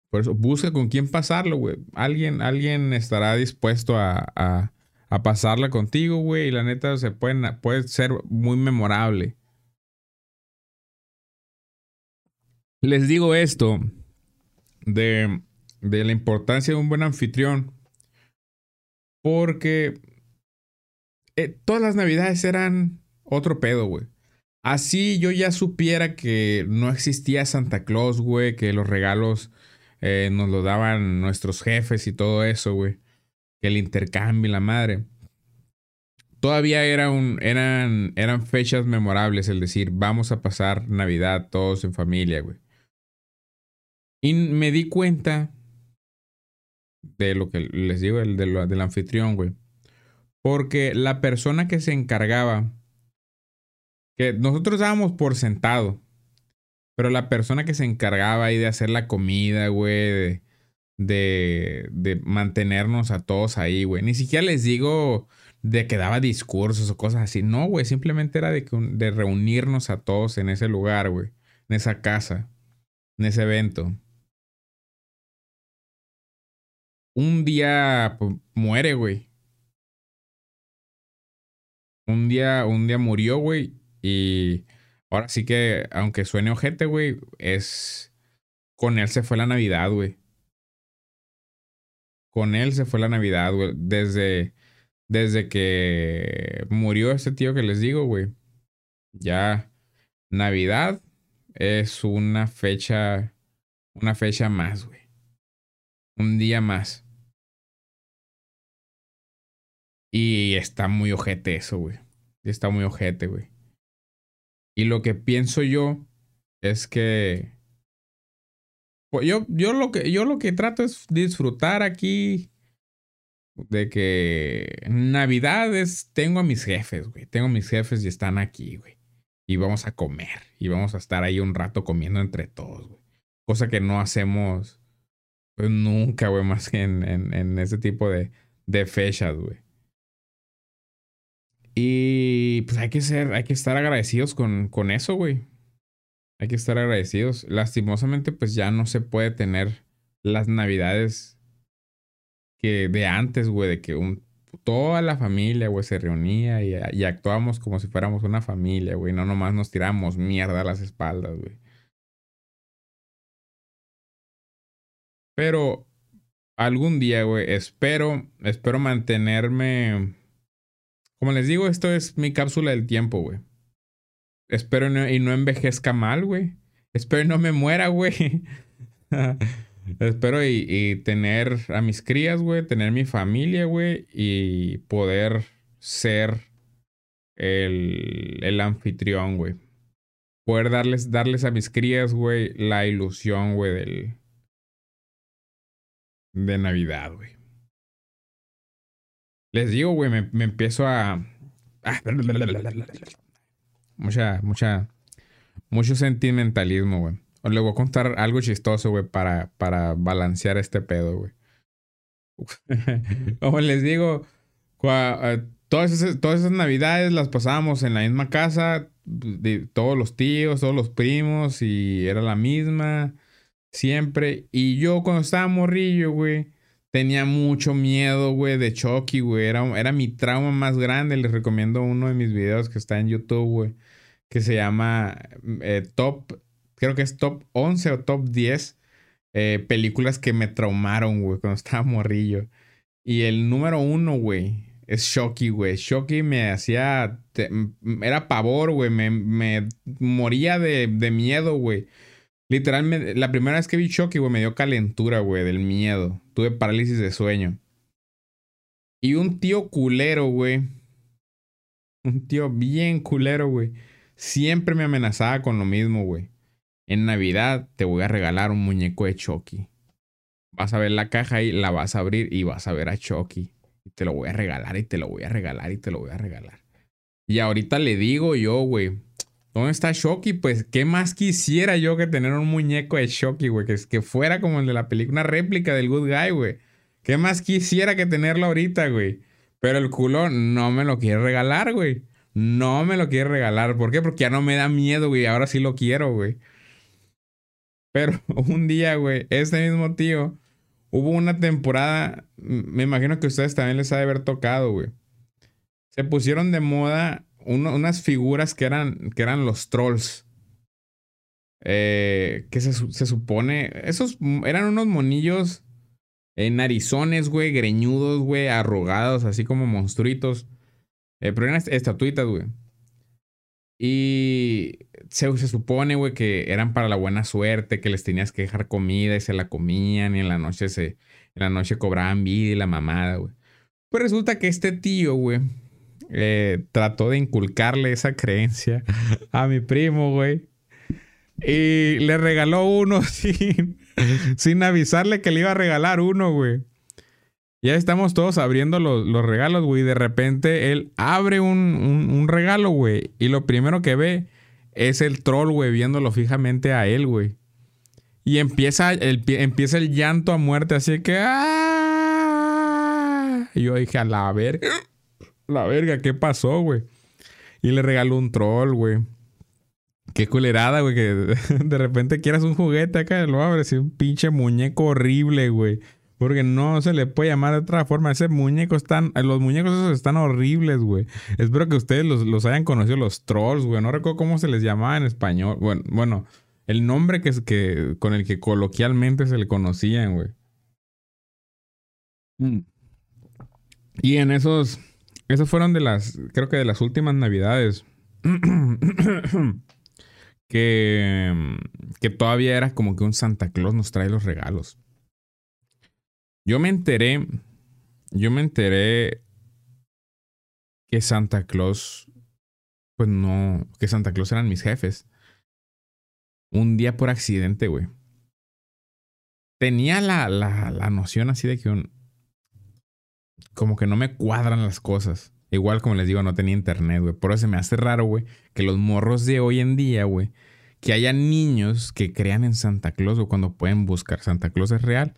Por eso, busca con quién pasarlo, güey. Alguien, alguien estará dispuesto a, a, a pasarla contigo, güey. Y la neta se pueden, puede ser muy memorable. Les digo esto de, de la importancia de un buen anfitrión. Porque eh, todas las navidades eran otro pedo, güey. Así yo ya supiera que no existía Santa Claus, güey, que los regalos eh, nos los daban nuestros jefes y todo eso, güey. Que el intercambio y la madre. Todavía un, eran, eran fechas memorables, el decir, vamos a pasar Navidad todos en familia, güey. Y me di cuenta de lo que les digo, el del anfitrión, güey. Porque la persona que se encargaba que nosotros dábamos por sentado. Pero la persona que se encargaba ahí de hacer la comida, güey, de, de, mantenernos a todos ahí, güey. Ni siquiera les digo de que daba discursos o cosas así. No, güey, simplemente era de, de reunirnos a todos en ese lugar, güey. En esa casa, en ese evento. Un día pues, muere, güey. Un día, un día murió, güey. Y ahora sí que, aunque suene ojete, güey, es. Con él se fue la Navidad, güey. Con él se fue la Navidad, güey. Desde, desde que murió ese tío que les digo, güey. Ya Navidad es una fecha, una fecha más, güey. Un día más. Y está muy ojete eso, güey. Está muy ojete, güey. Y lo que pienso yo es que pues yo, yo, lo que yo lo que trato es disfrutar aquí de que Navidades tengo a mis jefes, güey. Tengo a mis jefes y están aquí, güey. Y vamos a comer. Y vamos a estar ahí un rato comiendo entre todos, güey. Cosa que no hacemos pues, nunca, güey, más que en, en, en ese tipo de, de fechas, güey. Y pues hay que ser, hay que estar agradecidos con, con eso, güey. Hay que estar agradecidos. Lastimosamente, pues ya no se puede tener las navidades que de antes, güey, de que toda la familia, güey, se reunía y, y actuábamos como si fuéramos una familia, güey. No nomás nos tiramos mierda a las espaldas, güey. Pero algún día, güey, espero, espero mantenerme. Como les digo, esto es mi cápsula del tiempo, güey. Espero y no envejezca mal, güey. Espero y no me muera, güey. [laughs] espero y, tener a mis crías, güey. Tener mi familia, güey. Y poder ser el, el anfitrión, güey. Poder darles, darles a mis crías, güey, la ilusión, güey, del, de Navidad, güey. Les digo, güey, me, empiezo a... mucha, mucha, mucho sentimentalismo, güey. Os le voy a contar algo chistoso, güey, para, para balancear este pedo, güey. [laughs] Como les digo, eh, todas esas, todas esas navidades las pasábamos en la misma casa, de todos los tíos, todos los primos, y era la misma. Siempre. Y yo cuando estaba morrillo, güey, tenía mucho miedo, güey, de Chucky, güey. Era, era mi trauma más grande. Les recomiendo uno de mis videos que está en YouTube, güey. Que se llama eh, Top, creo que es Top 11 o Top 10 eh, películas que me traumaron, güey, cuando [laughs] estaba morrillo. Y el número uno, güey, es Shocky, güey. Shocky me hacía. era pavor, güey. Me, me moría de, de miedo, güey. Literalmente, la primera vez que vi Chucky, güey, me dio calentura, güey, del miedo. Tuve parálisis de sueño. Y un tío culero, güey. Un tío bien culero, güey. Siempre me amenazaba con lo mismo, güey. En Navidad te voy a regalar un muñeco de Chucky. Vas a ver la caja y la vas a abrir y vas a ver a Chucky. Y te lo voy a regalar y te lo voy a regalar y te lo voy a regalar. Y ahorita le digo yo, güey, ¿Dónde está Shocky? Pues, ¿qué más quisiera yo que tener un muñeco de Shocky, güey? Que, que fuera como el de la película, una réplica del Good Guy, güey. ¿Qué más quisiera que tenerlo ahorita, güey? Pero el culo no me lo quiere regalar, güey. No me lo quiere regalar. ¿Por qué? Porque ya no me da miedo, güey. Ahora sí lo quiero, güey. Pero [laughs] un día, güey, este mismo tío, hubo una temporada, me imagino que a ustedes también les ha de haber tocado, güey. Se pusieron de moda unas figuras que eran, que eran los trolls. Eh, que se, supone. Esos eran unos monillos en eh, narizones, güey, greñudos, güey, arrugados, así como monstruitos. Eh, pero eran estatuitas, güey. Y se, se supone, güey, que eran para la buena suerte, que les tenías que dejar comida y se la comían y en la noche se, en la noche cobraban vida y la mamada, güey. Pues resulta que este tío, güey, eh, trató de inculcarle esa creencia a mi primo, güey. Y le regaló uno [laughs] sin, sin avisarle que le iba a regalar uno, güey. Ya estamos todos abriendo los, los regalos, güey. De repente él abre un, un, regalo, güey. Y lo primero que ve es el troll, güey, viéndolo fijamente a él, güey. Y empieza el, empieza el llanto a muerte, así que... ¡ah! Y yo dije, a la verga la verga, ¿qué pasó, güey? Y le regaló un troll, güey. Qué culerada, güey, que [laughs] de repente quieras un juguete acá, lo abres y un pinche muñeco horrible, güey. Porque no se le puede llamar de otra forma. Ese muñeco están. Los muñecos esos están horribles, güey. Espero que ustedes los, hayan conocido, los trolls, güey. No recuerdo cómo se les llamaba en español. Bueno, bueno el nombre que, que, con el que coloquialmente se le conocían, güey. Mm. Y en esos. Esas fueron de las, creo que de las últimas navidades. [clears throat] que, que todavía era como que un Santa Claus nos trae los regalos. Yo me enteré, yo me enteré que Santa Claus, pues no, que Santa Claus eran mis jefes. Un día por accidente, güey. Tenía la, la, la noción así de que un, como que no me cuadran las cosas. Igual como les digo, no tenía internet, güey. Por eso se me hace raro, güey, que los morros de hoy en día, güey, que haya niños que crean en Santa Claus, o cuando pueden buscar Santa Claus es real.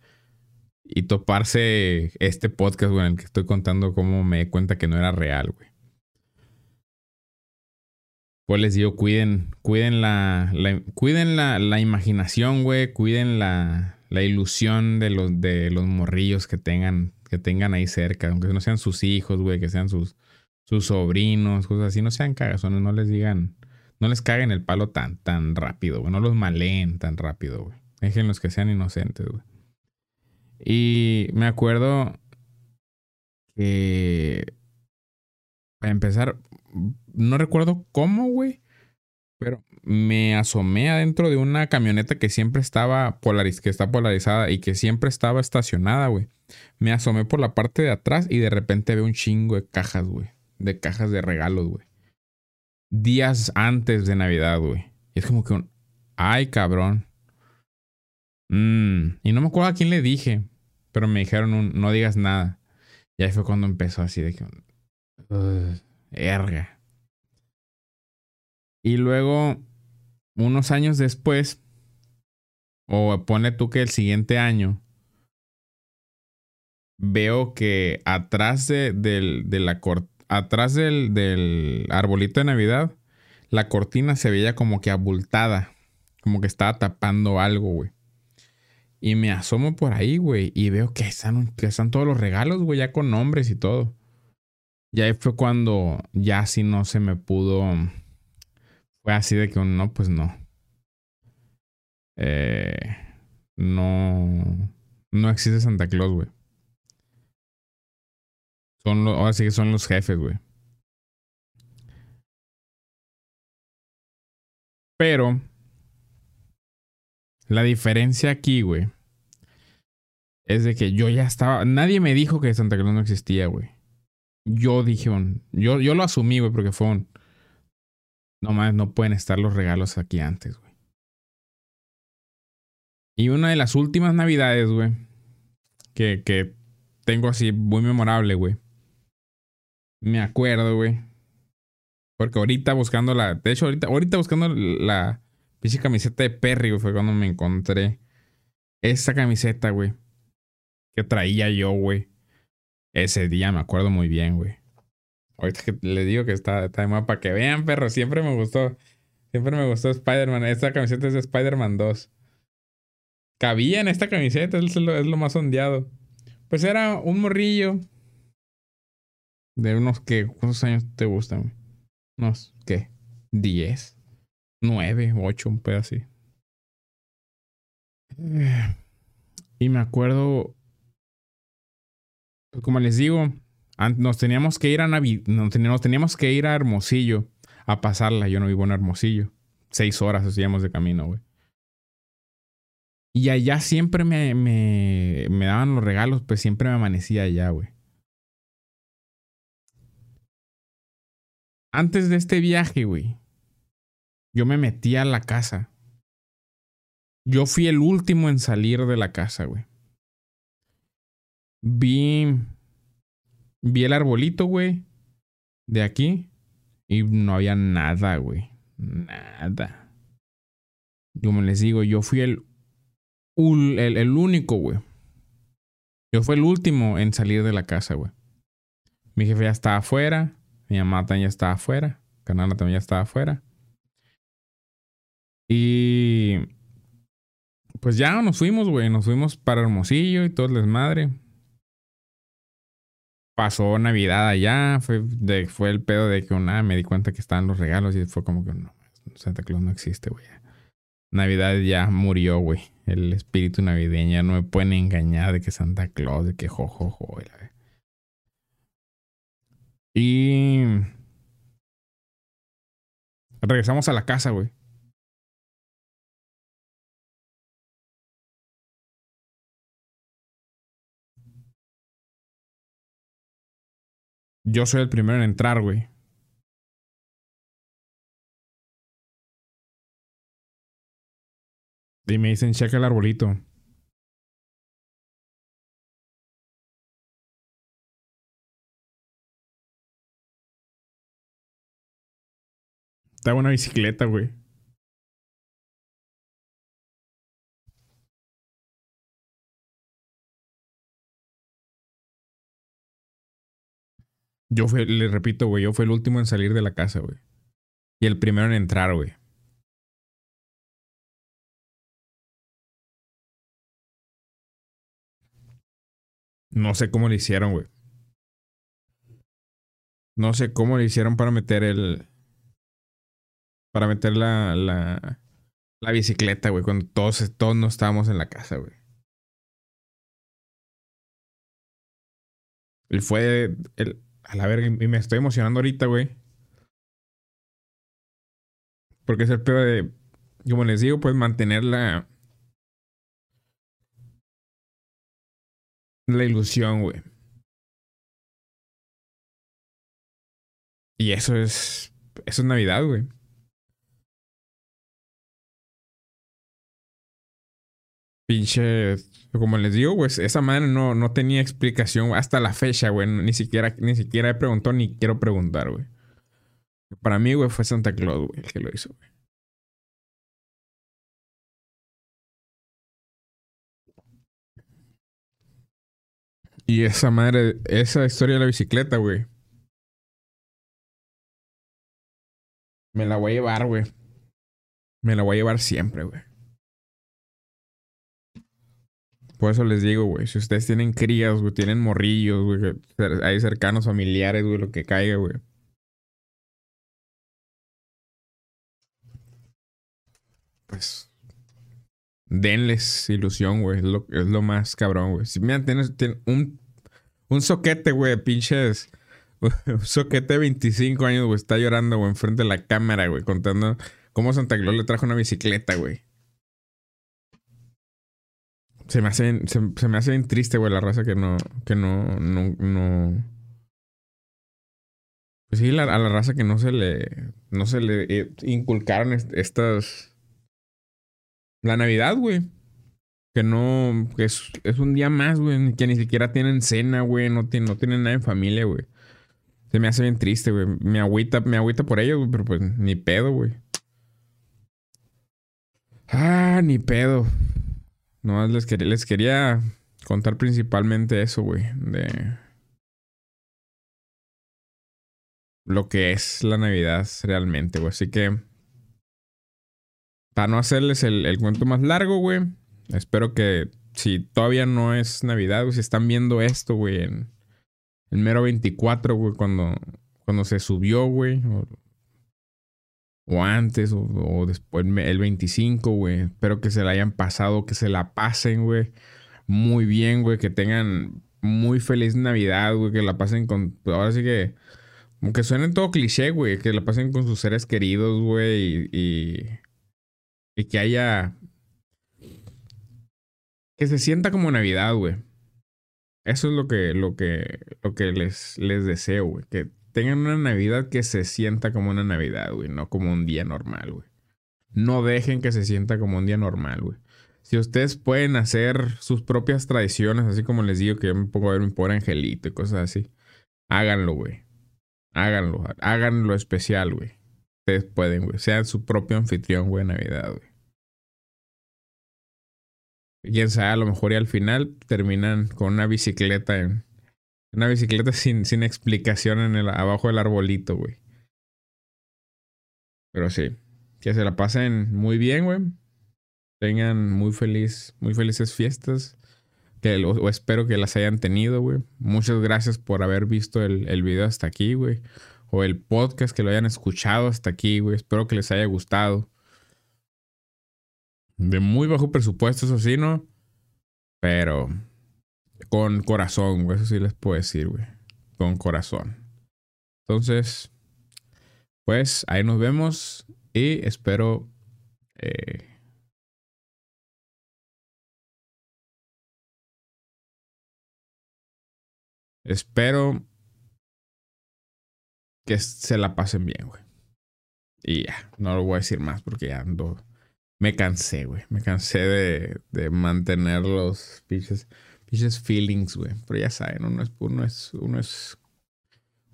Y toparse este podcast, güey, en el que estoy contando cómo me di cuenta que no era real, güey. Pues les digo, cuiden, cuiden la, cuiden la, la imaginación, güey, cuiden la, la ilusión de los, de los morrillos que tengan que tengan ahí cerca, aunque no sean sus hijos, güey, que sean sus, sus sobrinos, cosas así, no sean cagazones, no les digan, no les caguen el palo tan, tan rápido, güey, no los maleen tan rápido, güey. Déjenlos que sean inocentes, güey. Y me acuerdo que, para empezar, no recuerdo cómo, güey, pero me asomé adentro de una camioneta que siempre estaba polariz que está polarizada y que siempre estaba estacionada, güey. Me asomé por la parte de atrás y de repente veo un chingo de cajas, güey. De cajas de regalos, güey. Días antes de Navidad, güey. Y es como que un... Ay, cabrón. Mm, y no me acuerdo a quién le dije. Pero me dijeron un... No digas nada. Y ahí fue cuando empezó así de que... erga. Y luego, unos años después, o pone tú que el siguiente año, veo que atrás del, del, arbolito de Navidad, la cortina se veía como que abultada, como que estaba tapando algo, güey. Y me asomo por ahí, güey, y veo que están, todos los regalos, güey, ya con nombres y todo. Y ahí fue cuando ya si no se me pudo. Fue así de que no, pues no. Eh, no. No existe Santa Claus, güey. Son ahora sí que son los jefes, güey. Pero la diferencia aquí, güey, es de que yo ya estaba. Nadie me dijo que Santa Claus no existía, güey. Yo dije, yo, yo lo asumí, güey, porque fue un. No más, no pueden estar los regalos aquí antes, güey. Y una de las últimas navidades, güey, que, que tengo así muy memorable, güey me acuerdo, güey. Porque ahorita buscando la. De hecho, ahorita, ahorita buscando la pinche camiseta de Perry, güey, fue cuando me encontré esa camiseta, güey. Que traía yo, güey. Ese día me acuerdo muy bien, güey. Ahorita que le digo que está, está de moda para que vean, perro. Siempre me gustó. Siempre me gustó Spider-Man. Esta camiseta es de Spider-Man 2. Cabía en esta camiseta, es lo, es lo más ondeado. Pues era un morrillo de unos que, ¿cuántos años te gustan? Unos, ¿qué? ¿10? ¿9? ¿8? Un pedo así. Y me acuerdo, pues como les digo, nos teníamos que ir a Navidad, nos teníamos que ir a Hermosillo a pasarla. Yo no vivo en Hermosillo. Seis horas hacíamos de camino, güey. Y allá siempre me, me, me daban los regalos, pues siempre me amanecía allá, güey. Antes de este viaje, güey, yo me metí a la casa. Yo fui el último en salir de la casa, güey. Vi. Vi el arbolito, güey. De aquí. Y no había nada, güey. Nada. Como les digo, yo fui el. El, el único, güey. Yo fui el último en salir de la casa, güey. Mi jefe ya estaba afuera. Mi mamá también ya estaba afuera. Canana también ya estaba afuera. Y pues ya nos fuimos, güey. Nos fuimos para Hermosillo y todo el desmadre. Pasó Navidad allá. Fue, el pedo de que una me di cuenta que estaban los regalos y fue como que no, Santa Claus no existe, güey. Navidad ya murió, güey. El espíritu navideño no me pueden engañar de que Santa Claus, de que jojojo, jo, jo, y regresamos a la casa, güey. Yo soy el primero en entrar, güey. Y me dicen, checa el arbolito. Estaba una bicicleta, güey. Yo le repito, güey, yo fui el último en salir de la casa, güey. Y el primero en entrar, güey. No sé cómo le hicieron, güey. No sé cómo le hicieron para meter el. Para meter la. La, la bicicleta, güey. Cuando todos, todos no estábamos en la casa, güey. Y fue. El, a la verga. Y me estoy emocionando ahorita, güey. Porque es el peor de. Como les digo, pues mantener la. La ilusión, güey. Y eso es. Eso es Navidad, güey. Pinche. Como les digo, güey, esa madre no, no tenía explicación hasta la fecha, güey. Ni siquiera, ni siquiera he preguntado ni quiero preguntar, güey. Para mí, güey, fue Santa Claus, güey, el que lo hizo, güey. Y esa madre, esa historia de la bicicleta, güey. Me la voy a llevar, güey. Me la voy a llevar siempre, güey. Por eso les digo, güey, si ustedes tienen crías, güey, tienen morrillos, güey, hay cercanos familiares, güey, lo que caiga, güey. Pues denles ilusión, güey. Es lo, es lo más cabrón, güey. Si mira, tienes, un, un soquete, güey, pinches. [laughs] Un soquete de 25 años, güey, está llorando, güey, enfrente de la cámara, güey, contando cómo Santa Claus le trajo una bicicleta, güey. Se me hace, se, me hace bien triste, güey, la raza que no, que no, no, no. Pues sí, a la raza que no se le, no se le eh, inculcaron estas, la Navidad, güey. Que no, que es, es un día más, güey, que ni siquiera tienen cena, güey, no, tienen, no tienen nada en familia, güey. Se me hace bien triste, güey. Me agüita, me agüita por ellos, güey, pero pues ni pedo, güey. Ah, ni pedo. No, les les quería contar principalmente eso, güey. De lo que es la Navidad realmente, güey. Así que, para no hacerles el, cuento más largo, güey. Espero que si todavía no es Navidad, güey, si están viendo esto, güey, en el mero 24, güey, cuando, cuando se subió, güey. Antes, o, después, el 25, güey. Espero que se la hayan pasado, que se la pasen, güey. Muy bien, güey. Que tengan muy feliz Navidad, güey. Que la pasen con. Pues, ahora sí que. Aunque suene todo cliché, güey. Que la pasen con sus seres queridos, güey. Y, y. que haya. Que se sienta como Navidad, güey. Eso es lo que, lo que, lo que les, les deseo, güey. Que tengan una Navidad que se sienta como una Navidad, güey. No como un día normal, güey. No dejen que se sienta como un día normal, güey. Si ustedes pueden hacer sus propias tradiciones, así como les digo que yo me pongo a ver mi pobre angelito y cosas así, háganlo, güey. Háganlo. Háganlo especial, güey. Ustedes pueden, güey. Sean su propio anfitrión, güey, Navidad, güey. Quién sabe, a lo mejor y al final terminan con una bicicleta en. Una bicicleta sin, sin explicación en el, abajo del arbolito, güey. Pero sí. Que se la pasen muy bien, güey. Tengan muy feliz, muy felices fiestas. Que, o, espero que las hayan tenido, güey. Muchas gracias por haber visto el, el video hasta aquí, güey. O el podcast que lo hayan escuchado hasta aquí, güey. Espero que les haya gustado de muy bajo presupuesto, eso sí, ¿no? Pero con corazón, güey, eso sí les puedo decir, güey. Con corazón. Entonces, pues ahí nos vemos y espero... Eh, espero que se la pasen bien, güey. Y ya, no lo voy a decir más porque ya ando me cansé, güey. Me cansé de, de mantener los pinches, feelings, güey. Pero ya saben, uno es, uno es, uno es,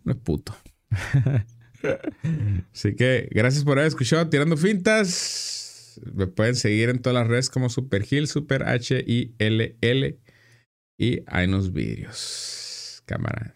uno es puto. [laughs] Así que gracias por haber escuchado Tirando Fintas. Me pueden seguir en todas las redes como Superhill, Super H I L L. Y hay unos vídeos. Cámara.